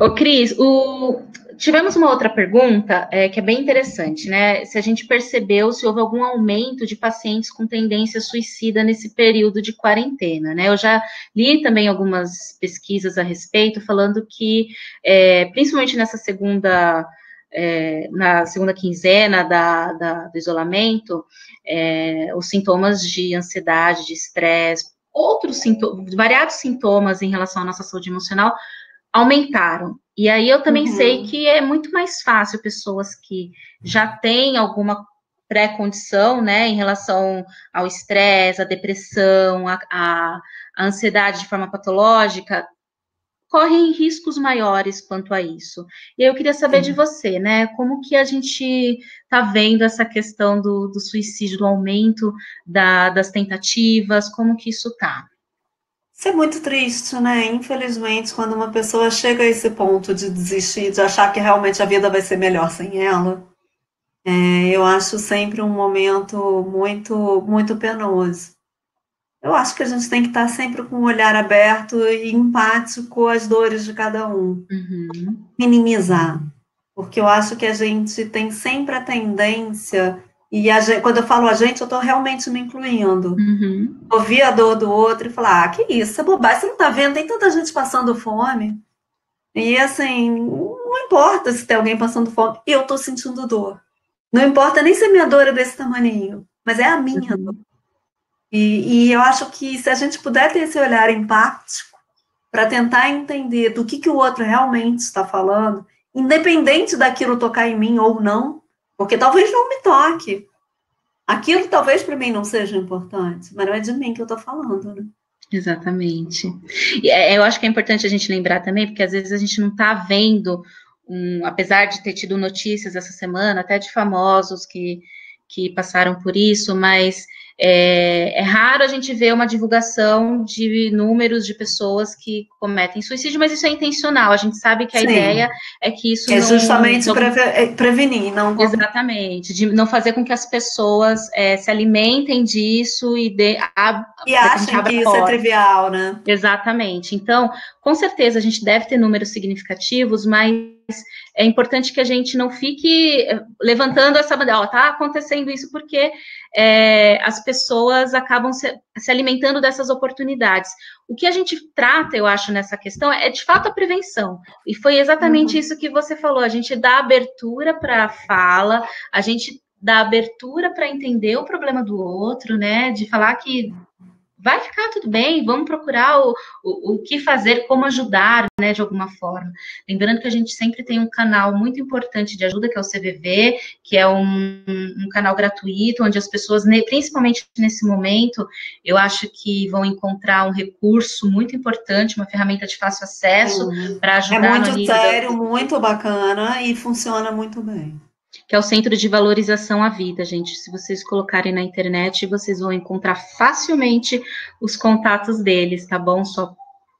Ô, Cris, o... tivemos uma outra pergunta é, que é bem interessante, né? Se a gente percebeu se houve algum aumento de pacientes com tendência suicida nesse período de quarentena, né? Eu já li também algumas pesquisas a respeito, falando que, é, principalmente nessa segunda é, na segunda quinzena da, da do isolamento, é, os sintomas de ansiedade, de estresse, outros sintomas, variados sintomas em relação à nossa saúde emocional aumentaram. E aí eu também uhum. sei que é muito mais fácil pessoas que já têm alguma pré-condição, né, em relação ao estresse, à depressão, à ansiedade de forma patológica, correm riscos maiores quanto a isso. E eu queria saber Sim. de você, né? Como que a gente está vendo essa questão do, do suicídio, do aumento da, das tentativas, como que isso está? Isso é muito triste, né? Infelizmente, quando uma pessoa chega a esse ponto de desistir, de achar que realmente a vida vai ser melhor sem ela, é, eu acho sempre um momento muito, muito penoso eu acho que a gente tem que estar sempre com o olhar aberto e empático com as dores de cada um. Uhum. Minimizar. Porque eu acho que a gente tem sempre a tendência, e a gente, quando eu falo a gente, eu estou realmente me incluindo. Uhum. Ouvir a dor do outro e falar: ah, que isso, é bobagem, você não está vendo? Tem tanta gente passando fome. E assim, não importa se tem alguém passando fome, eu estou sentindo dor. Não importa nem se a minha dor é desse tamanho, mas é a minha uhum. dor. E, e, eu acho que se a gente puder ter esse olhar empático para tentar entender do que, que o outro realmente está falando, independente daquilo tocar em mim ou não, porque talvez não me toque. Aquilo talvez para mim não seja importante, mas não é de mim que eu estou falando, né? Exatamente. E é, eu acho que é importante a gente lembrar também, porque às vezes a gente não está vendo, um, apesar de ter tido notícias essa semana, até de famosos que, que passaram por isso, mas é, é, raro a gente ver uma divulgação de números de pessoas que cometem suicídio, mas isso é intencional. A gente sabe que a Sim. ideia é que isso é não, justamente não, é, prevenir, não exatamente, de não fazer com que as pessoas é, se alimentem disso e dê a, e achem que isso é trivial, né? Exatamente. Então, com certeza a gente deve ter números significativos, mas é importante que a gente não fique eh, levantando essa bandeira, ó, tá acontecendo isso porque é, as pessoas acabam se, se, alimentando dessas oportunidades. O que a gente trata, eu acho, nessa questão é de fato a prevenção. E foi exatamente uhum. isso que você falou. A gente dá abertura para a fala, a gente dá abertura para entender o problema do outro, né? De falar que vai ficar tudo bem, vamos procurar o, o, o, que fazer, como ajudar, né, de alguma forma. Lembrando que a gente sempre tem um canal muito importante de ajuda, que é o CVV, que é um, um canal gratuito, onde as pessoas, principalmente nesse momento, eu acho que vão encontrar um recurso muito importante, uma ferramenta de fácil acesso para ajudar. É muito sério, da... muito bacana e funciona muito bem que é o Centro de Valorização à Vida, gente. Se vocês colocarem na internet, vocês vão encontrar facilmente os contatos deles, tá bom? Só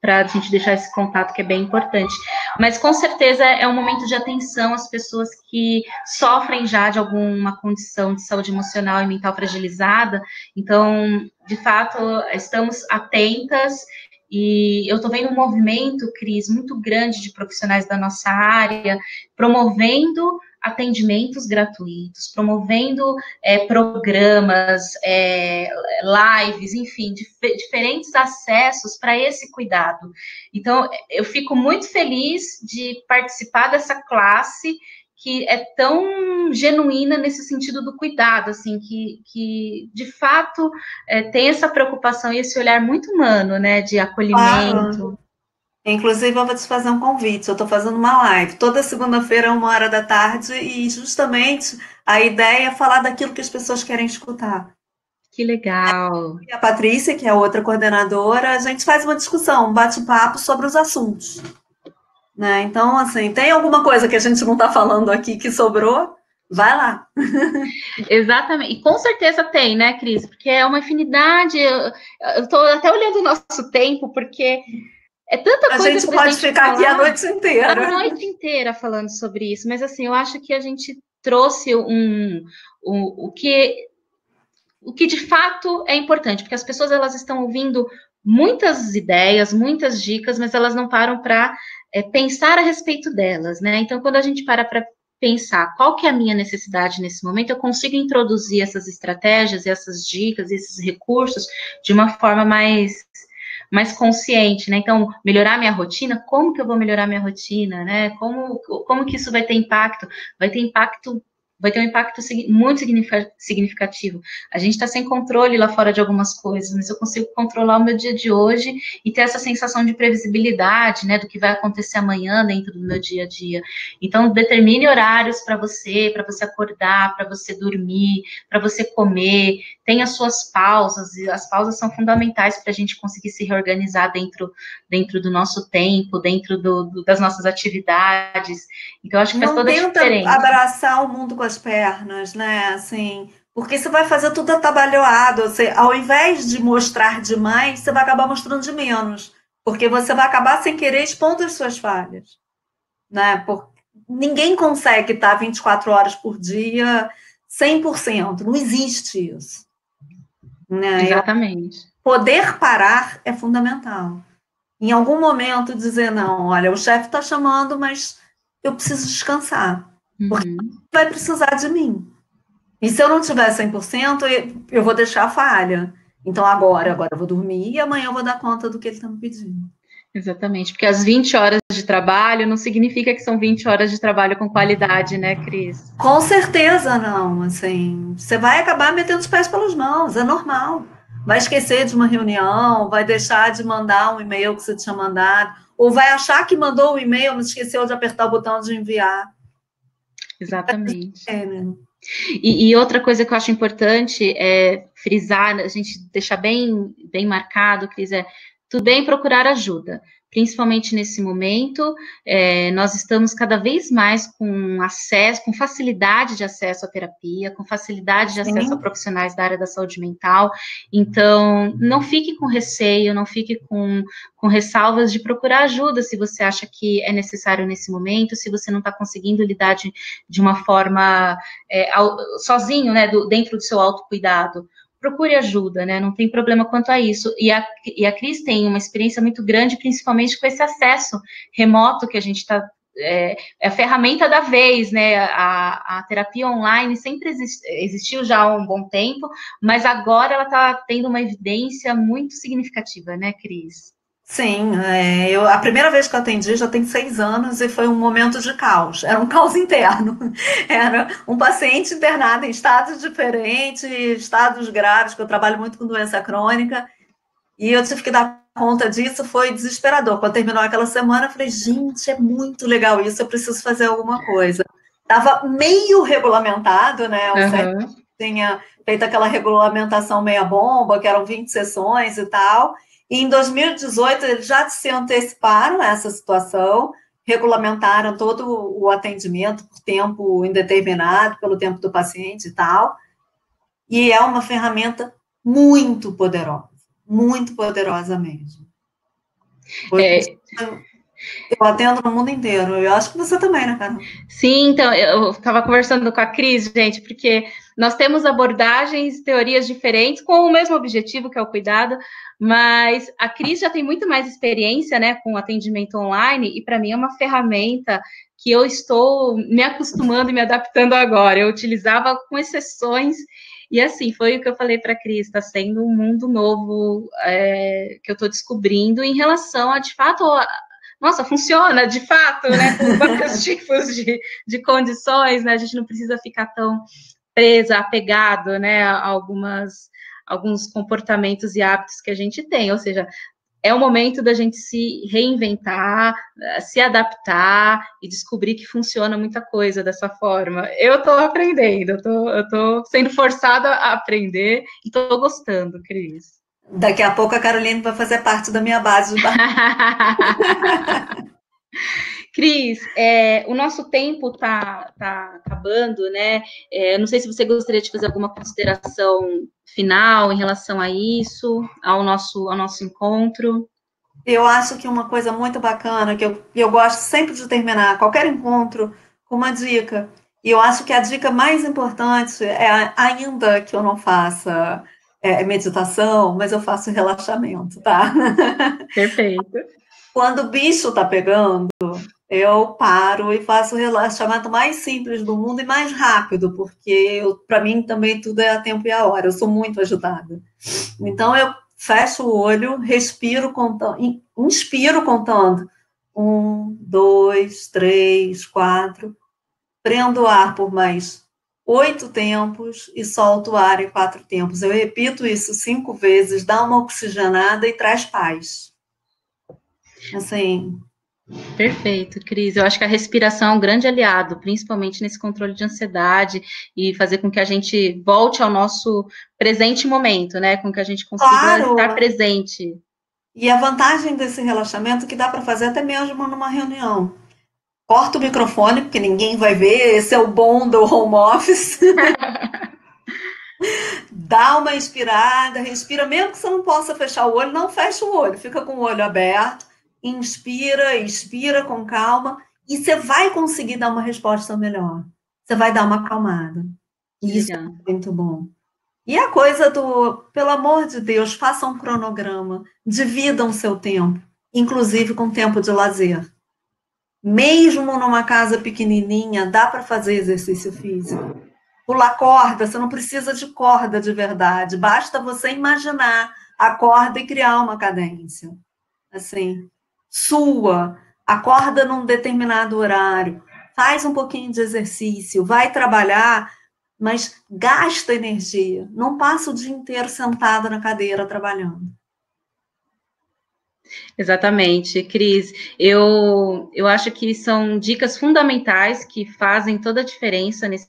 para a gente deixar esse contato que é bem importante. Mas com certeza é um momento de atenção às pessoas que sofrem já de alguma condição de saúde emocional e mental fragilizada. Então, de fato, estamos atentas e eu estou vendo um movimento, Cris, muito grande de profissionais da nossa área, promovendo atendimentos gratuitos, promovendo é, programas, é, lives, enfim, dif diferentes acessos para esse cuidado. Então, eu fico muito feliz de participar dessa classe que é tão genuína nesse sentido do cuidado, assim, que, que de fato é, tem essa preocupação e esse olhar muito humano, né, de acolhimento. Inclusive, eu vou te fazer um convite. Eu estou fazendo uma live toda segunda-feira, uma hora da tarde, e justamente a ideia é falar daquilo que as pessoas querem escutar. Que legal. E a Patrícia, que é outra coordenadora, a gente faz uma discussão, um bate-papo sobre os assuntos. Né? Então, assim, tem alguma coisa que a gente não está falando aqui que sobrou? Vai lá. Exatamente. E com certeza tem, né, Cris? Porque é uma afinidade. Eu estou até olhando o nosso tempo, porque é tanta a coisa. Gente a gente pode ficar aqui a noite inteira. A noite inteira falando sobre isso, mas assim, eu acho que a gente trouxe um, um, o que o que de fato é importante, porque as pessoas elas estão ouvindo muitas ideias, muitas dicas, mas elas não param para é, pensar a respeito delas, né? Então, quando a gente para para pensar qual que é a minha necessidade nesse momento, eu consigo introduzir essas estratégias, essas dicas, esses recursos de uma forma mais mais consciente, né? Então, melhorar minha rotina, como que eu vou melhorar minha rotina, né? Como, como que isso vai ter impacto? Vai ter impacto vai ter um impacto muito significativo. A gente está sem controle lá fora de algumas coisas, mas eu consigo controlar o meu dia de hoje e ter essa sensação de previsibilidade, né, do que vai acontecer amanhã dentro do meu dia a dia. Então, determine horários para você, para você acordar, para você dormir, para você comer, tenha suas pausas, e as pausas são fundamentais para a gente conseguir se reorganizar dentro, dentro do nosso tempo, dentro do, do, das nossas atividades. Então, acho que faz Não toda a diferença. abraçar o mundo com as pernas, né? Assim, porque você vai fazer tudo atabalhoado. Você, ao invés de mostrar demais, você vai acabar mostrando de menos. Porque você vai acabar sem querer expondo as suas falhas. Né? Porque ninguém consegue estar 24 horas por dia 100%. Não existe isso. Né? Exatamente. Poder parar é fundamental. Em algum momento dizer, não, olha, o chefe está chamando, mas eu preciso descansar. Porque uhum. vai precisar de mim. E se eu não tiver 100%, eu vou deixar a falha. Então agora, agora eu vou dormir e amanhã eu vou dar conta do que ele está me pedindo. Exatamente, porque as 20 horas de trabalho não significa que são 20 horas de trabalho com qualidade, né, Cris? Com certeza não, assim, você vai acabar metendo os pés pelas mãos, é normal. Vai esquecer de uma reunião, vai deixar de mandar um e-mail que você tinha mandado, ou vai achar que mandou o um e-mail, mas esqueceu de apertar o botão de enviar. Exatamente. É, né? E, e, outra coisa que eu acho importante é frisar, a gente deixar bem, bem marcado, Cris, é tudo bem procurar ajuda principalmente nesse momento, é, nós estamos cada vez mais com acesso, com facilidade de acesso à terapia, com facilidade de acesso Sim. a profissionais da área da saúde mental. Então, não fique com receio, não fique com, com ressalvas de procurar ajuda se você acha que é necessário nesse momento, se você não está conseguindo lidar de, de uma forma é, sozinho, né, do, dentro do seu autocuidado procure ajuda, né? Não tem problema quanto a isso. E a, e a Cris tem uma experiência muito grande, principalmente com esse acesso remoto que a gente está. É, é, a ferramenta da vez, né? A, a terapia online sempre existiu já há um bom tempo, mas agora ela está tendo uma evidência muito significativa, né, Cris? Sim, é, eu, a primeira vez que eu atendi já tem seis anos e foi um momento de caos. Era um caos interno. Era um paciente internado em estados diferentes, estados graves, que eu trabalho muito com doença crônica, e eu tive que dar conta disso, foi desesperador. Quando terminou aquela semana, eu falei, gente, é muito legal isso, eu preciso fazer alguma coisa. Estava meio regulamentado, né? Uhum. tinha feito aquela regulamentação meia bomba, que eram 20 sessões e tal e em 2018, eles já se anteciparam a essa situação, regulamentaram todo o atendimento por tempo indeterminado, pelo tempo do paciente e tal. E é uma ferramenta muito poderosa, muito poderosa mesmo. É... Eu atendo no mundo inteiro. Eu acho que você também, né, Carol? Sim, então, eu estava conversando com a Cris, gente, porque nós temos abordagens, teorias diferentes, com o mesmo objetivo, que é o cuidado, mas a Cris já tem muito mais experiência, né, com atendimento online, e para mim é uma ferramenta que eu estou me acostumando e me adaptando agora. Eu utilizava com exceções, e assim, foi o que eu falei para a Cris, está sendo um mundo novo é, que eu estou descobrindo em relação a, de fato, a, nossa, funciona de fato, né? Com vários tipos de, de condições, né? A gente não precisa ficar tão presa, apegado, né? A algumas alguns comportamentos e hábitos que a gente tem, ou seja, é o momento da gente se reinventar, se adaptar e descobrir que funciona muita coisa dessa forma. Eu estou aprendendo, eu estou sendo forçada a aprender e estou gostando, Cris. Daqui a pouco a Carolina vai fazer parte da minha base de Cris, é, o nosso tempo está tá acabando, né? É, não sei se você gostaria de fazer alguma consideração final em relação a isso, ao nosso, ao nosso encontro. Eu acho que uma coisa muito bacana, que eu, eu gosto sempre de terminar qualquer encontro com uma dica. E eu acho que a dica mais importante é, ainda que eu não faça é, meditação, mas eu faço relaxamento, tá? Perfeito. Quando o bicho tá pegando, eu paro e faço o relaxamento mais simples do mundo e mais rápido, porque para mim também tudo é a tempo e a hora, eu sou muito agitada. Então eu fecho o olho, respiro contando, inspiro contando. Um, dois, três, quatro. Prendo o ar por mais oito tempos e solto o ar em quatro tempos. Eu repito isso cinco vezes, dá uma oxigenada e traz paz. Assim, Perfeito, Cris. Eu acho que a respiração é um grande aliado, principalmente nesse controle de ansiedade e fazer com que a gente volte ao nosso presente momento, né? Com que a gente consiga claro. estar presente. E a vantagem desse relaxamento é que dá para fazer até mesmo numa reunião. Corta o microfone, porque ninguém vai ver, esse é o bom do home office. Dá uma inspirada, respira, mesmo que você não possa fechar o olho, não fecha o olho, fica com o olho aberto inspira, expira com calma, e você vai conseguir dar uma resposta melhor. Você vai dar uma acalmada. Isso é muito bom. E a coisa do, pelo amor de Deus, faça um cronograma, dividam seu tempo, inclusive com tempo de lazer. Mesmo numa casa pequenininha, dá para fazer exercício físico. Pular corda, você não precisa de corda de verdade, basta você imaginar a corda e criar uma cadência. Assim, sua, acorda num determinado horário, faz um pouquinho de exercício, vai trabalhar, mas gasta energia. Não passa o dia inteiro sentado na cadeira trabalhando. Exatamente, Cris. Eu, eu acho que são dicas fundamentais que fazem toda a diferença nesse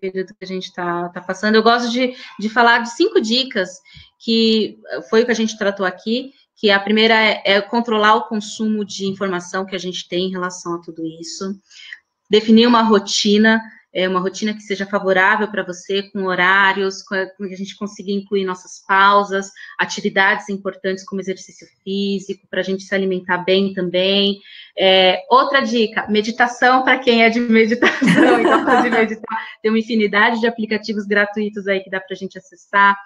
período que a gente está tá passando. Eu gosto de, de falar de cinco dicas que foi o que a gente tratou aqui, que a primeira é, é controlar o consumo de informação que a gente tem em relação a tudo isso, definir uma rotina, é, uma rotina que seja favorável para você, com horários, com que a gente consiga incluir nossas pausas, atividades importantes como exercício físico, para a gente se alimentar bem também. É, outra dica, meditação para quem é de meditação e gosta de meditar, tem uma infinidade de aplicativos gratuitos aí que dá para a gente acessar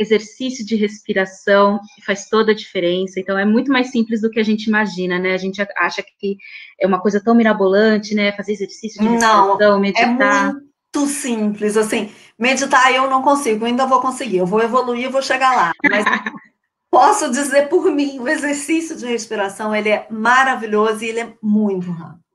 exercício de respiração faz toda a diferença. Então, é muito mais simples do que a gente imagina, né? A gente acha que é uma coisa tão mirabolante, né? Fazer exercício de respiração, não, é meditar. É muito simples, assim. Meditar eu não consigo, ainda vou conseguir. Eu vou evoluir, eu vou chegar lá. Mas posso dizer por mim, o exercício de respiração, ele é maravilhoso e ele é muito rápido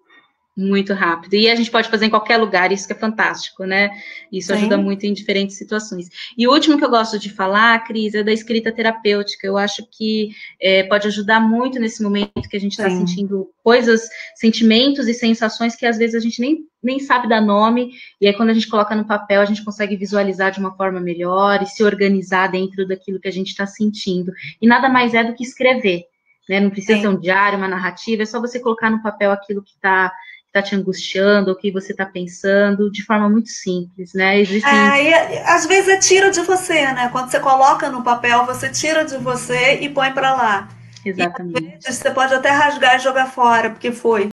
muito rápido. E a gente pode fazer em qualquer lugar, isso que é fantástico, né? Isso Sim. ajuda muito em diferentes situações. E o último que eu gosto de falar, Cris, é da escrita terapêutica. Eu acho que é, pode ajudar muito nesse momento que a gente está sentindo coisas, sentimentos e sensações que às vezes a gente nem, nem sabe dar nome, e aí quando a gente coloca no papel, a gente consegue visualizar de uma forma melhor e se organizar dentro daquilo que a gente está sentindo. E nada mais é do que escrever. Né? Não precisa Sim. ser um diário, uma narrativa, é só você colocar no papel aquilo que está está te angustiando, o que você está pensando, de forma muito simples, né? Existem... É, e, às vezes é tira de você, né? Quando você coloca no papel, você tira de você e põe para lá. Exatamente. E, vezes, você pode até rasgar e jogar fora, porque foi.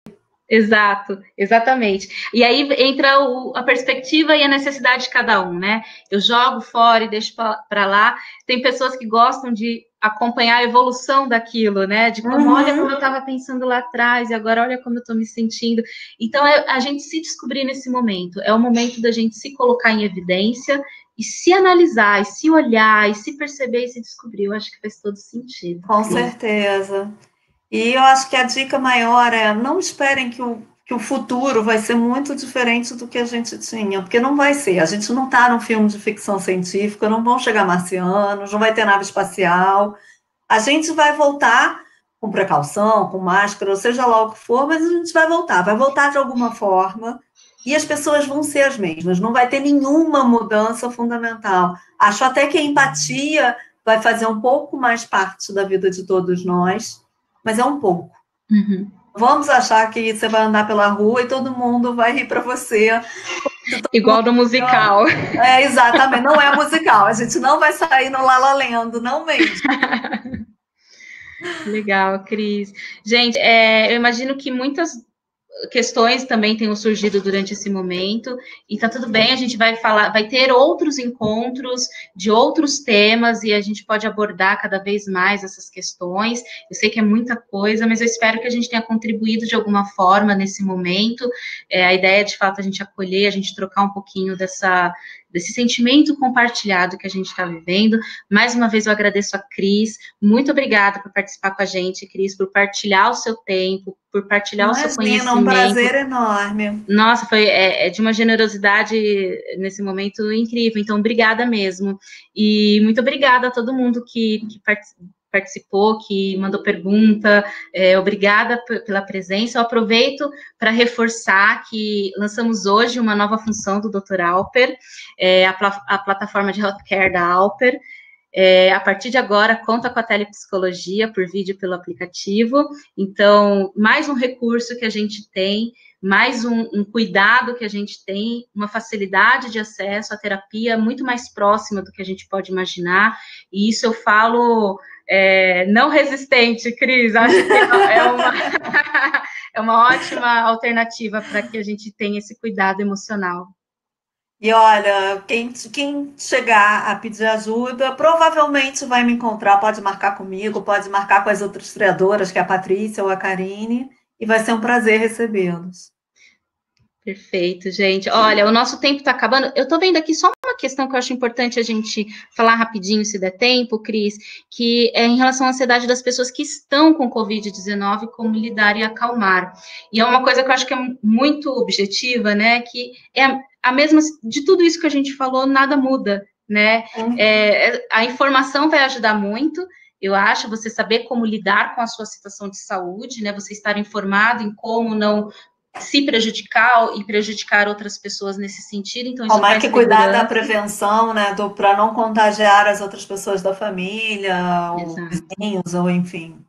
Exato, exatamente. E aí entra o, a perspectiva e a necessidade de cada um, né? Eu jogo fora e deixo para lá. Tem pessoas que gostam de acompanhar a evolução daquilo, né? De como, uhum. olha como eu estava pensando lá atrás e agora olha como eu estou me sentindo. Então, é a gente se descobrir nesse momento. É o momento da gente se colocar em evidência e se analisar, e se olhar, e se perceber e se descobrir. Eu acho que faz todo sentido. Com certeza. E eu acho que a dica maior é não esperem que o que o futuro vai ser muito diferente do que a gente tinha, porque não vai ser. A gente não está num filme de ficção científica, não vão chegar marcianos, não vai ter nave espacial. A gente vai voltar com precaução, com máscara, seja lá o que for, mas a gente vai voltar, vai voltar de alguma forma e as pessoas vão ser as mesmas, não vai ter nenhuma mudança fundamental. Acho até que a empatia vai fazer um pouco mais parte da vida de todos nós, mas é um pouco. Uhum. Vamos achar que você vai andar pela rua e todo mundo vai rir para você. Igual no musical. É, exatamente. Não é musical. A gente não vai sair no Lala Lendo, não mesmo. Legal, Cris. Gente, é, eu imagino que muitas questões também tenham surgido durante esse momento e tá tudo bem, a gente vai falar, vai ter outros encontros de outros temas e a gente pode abordar cada vez mais essas questões. Eu sei que é muita coisa, mas eu espero que a gente tenha contribuído de alguma forma nesse momento. É, a ideia é, de fato a gente acolher, a gente trocar um pouquinho dessa desse sentimento compartilhado que a gente está vivendo. Mais uma vez eu agradeço a Cris, muito obrigada por participar com a gente, Cris, por partilhar o seu tempo, por partilhar Imagina, o seu conhecimento. um prazer enorme. Nossa, foi é, é de uma generosidade nesse momento incrível, então obrigada mesmo. E muito obrigada a todo mundo que, que participou participou, que mandou pergunta, é, obrigada pela presença. Eu aproveito para reforçar que lançamos hoje uma nova função do Dr. Alper, é, a, pl a, plataforma de healthcare da Alper. É, a partir de agora, conta com a telepsicologia por vídeo pelo aplicativo. Então, mais um recurso que a gente tem, mais um, um cuidado que a gente tem, uma facilidade de acesso à terapia muito mais próxima do que a gente pode imaginar. E isso eu falo é, não resistente, Cris, acho que é uma, é uma ótima alternativa para que a gente tenha esse cuidado emocional. E olha, quem, quem chegar a pedir ajuda, provavelmente vai me encontrar, pode marcar comigo, pode marcar com as outras criadoras, que é a Patrícia ou a Karine, e vai ser um prazer recebê-los. Perfeito, gente. Olha, o nosso tempo está acabando. Eu estou vendo aqui só questão que eu acho importante a gente falar rapidinho, se der tempo, Cris, que é em relação à ansiedade das pessoas que estão com Covid-19, como lidar e acalmar. E é uma coisa que eu acho que é muito objetiva, né? Que é a mesma, de tudo isso que a gente falou, nada muda, né? Uhum. É, a informação vai ajudar muito, eu acho, você saber como lidar com a sua situação de saúde, né? Você estar informado em como não se prejudicar e prejudicar outras pessoas nesse sentido. Então, é que cuidar da prevenção, né, para não contagiar as outras pessoas da família, ou vizinhos, ou enfim.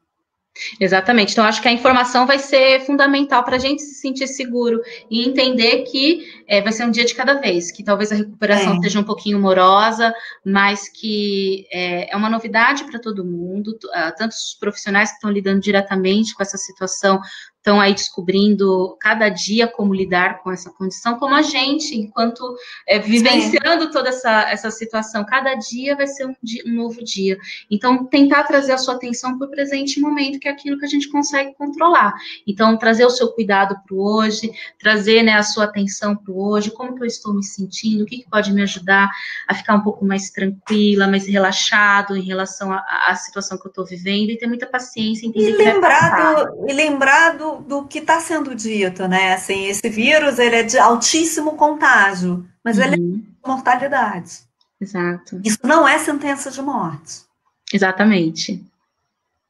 Exatamente. Então, acho que a informação vai ser fundamental para a gente se sentir seguro e entender que é, vai ser um dia de cada vez, que talvez a recuperação é. seja um pouquinho morosa, mas que é, é uma novidade para todo mundo, ah, tanto os profissionais que estão lidando diretamente com essa situação estão aí descobrindo cada dia como lidar com essa condição, como a gente, enquanto é, vivenciando Sim. toda essa, essa situação, cada dia vai ser um, dia, um, novo dia. Então, tentar trazer a sua atenção para o presente momento, que é aquilo que a gente consegue controlar. Então, trazer o seu cuidado para o hoje, trazer né, a sua atenção para o hoje, como que eu estou me sentindo, o que, que pode me ajudar a ficar um pouco mais tranquila, mais relaxado em relação à situação que eu estou vivendo, e ter muita paciência, entender e lembrado, E lembrado do, que está sendo dito, né? Assim, esse vírus ele é de altíssimo contágio, mas uhum. ele é de uhum. mortalidade. Exato. Isso não é sentença de morte. Exatamente.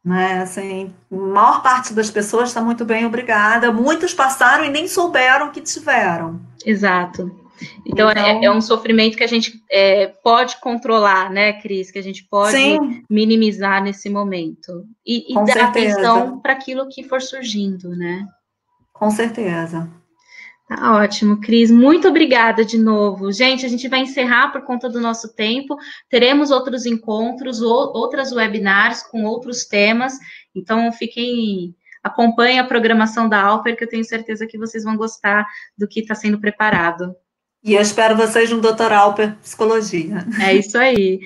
Né? Assim, a maior parte das pessoas está muito bem, obrigada. Muitos passaram e nem souberam que tiveram. Exato. Então, então é, é, um sofrimento que a gente é, pode controlar, né, Cris? Que a gente pode sim. minimizar nesse momento. E, e dar certeza. atenção para aquilo que for surgindo, né? Com certeza. Tá ótimo, Cris. Muito obrigada de novo. Gente, a gente vai encerrar por conta do nosso tempo. Teremos outros encontros, outras webinars com outros temas. Então, fiquem. Acompanhem a programação da Alper, que eu tenho certeza que vocês vão gostar do que está sendo preparado. E eu espero vocês no Dr. Alper Psicologia. É isso aí.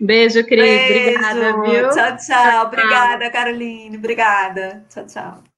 Beijo, Cris. Beijo. Obrigada, viu? Tchau, tchau. Obrigada, Caroline. Obrigada. Tchau, tchau.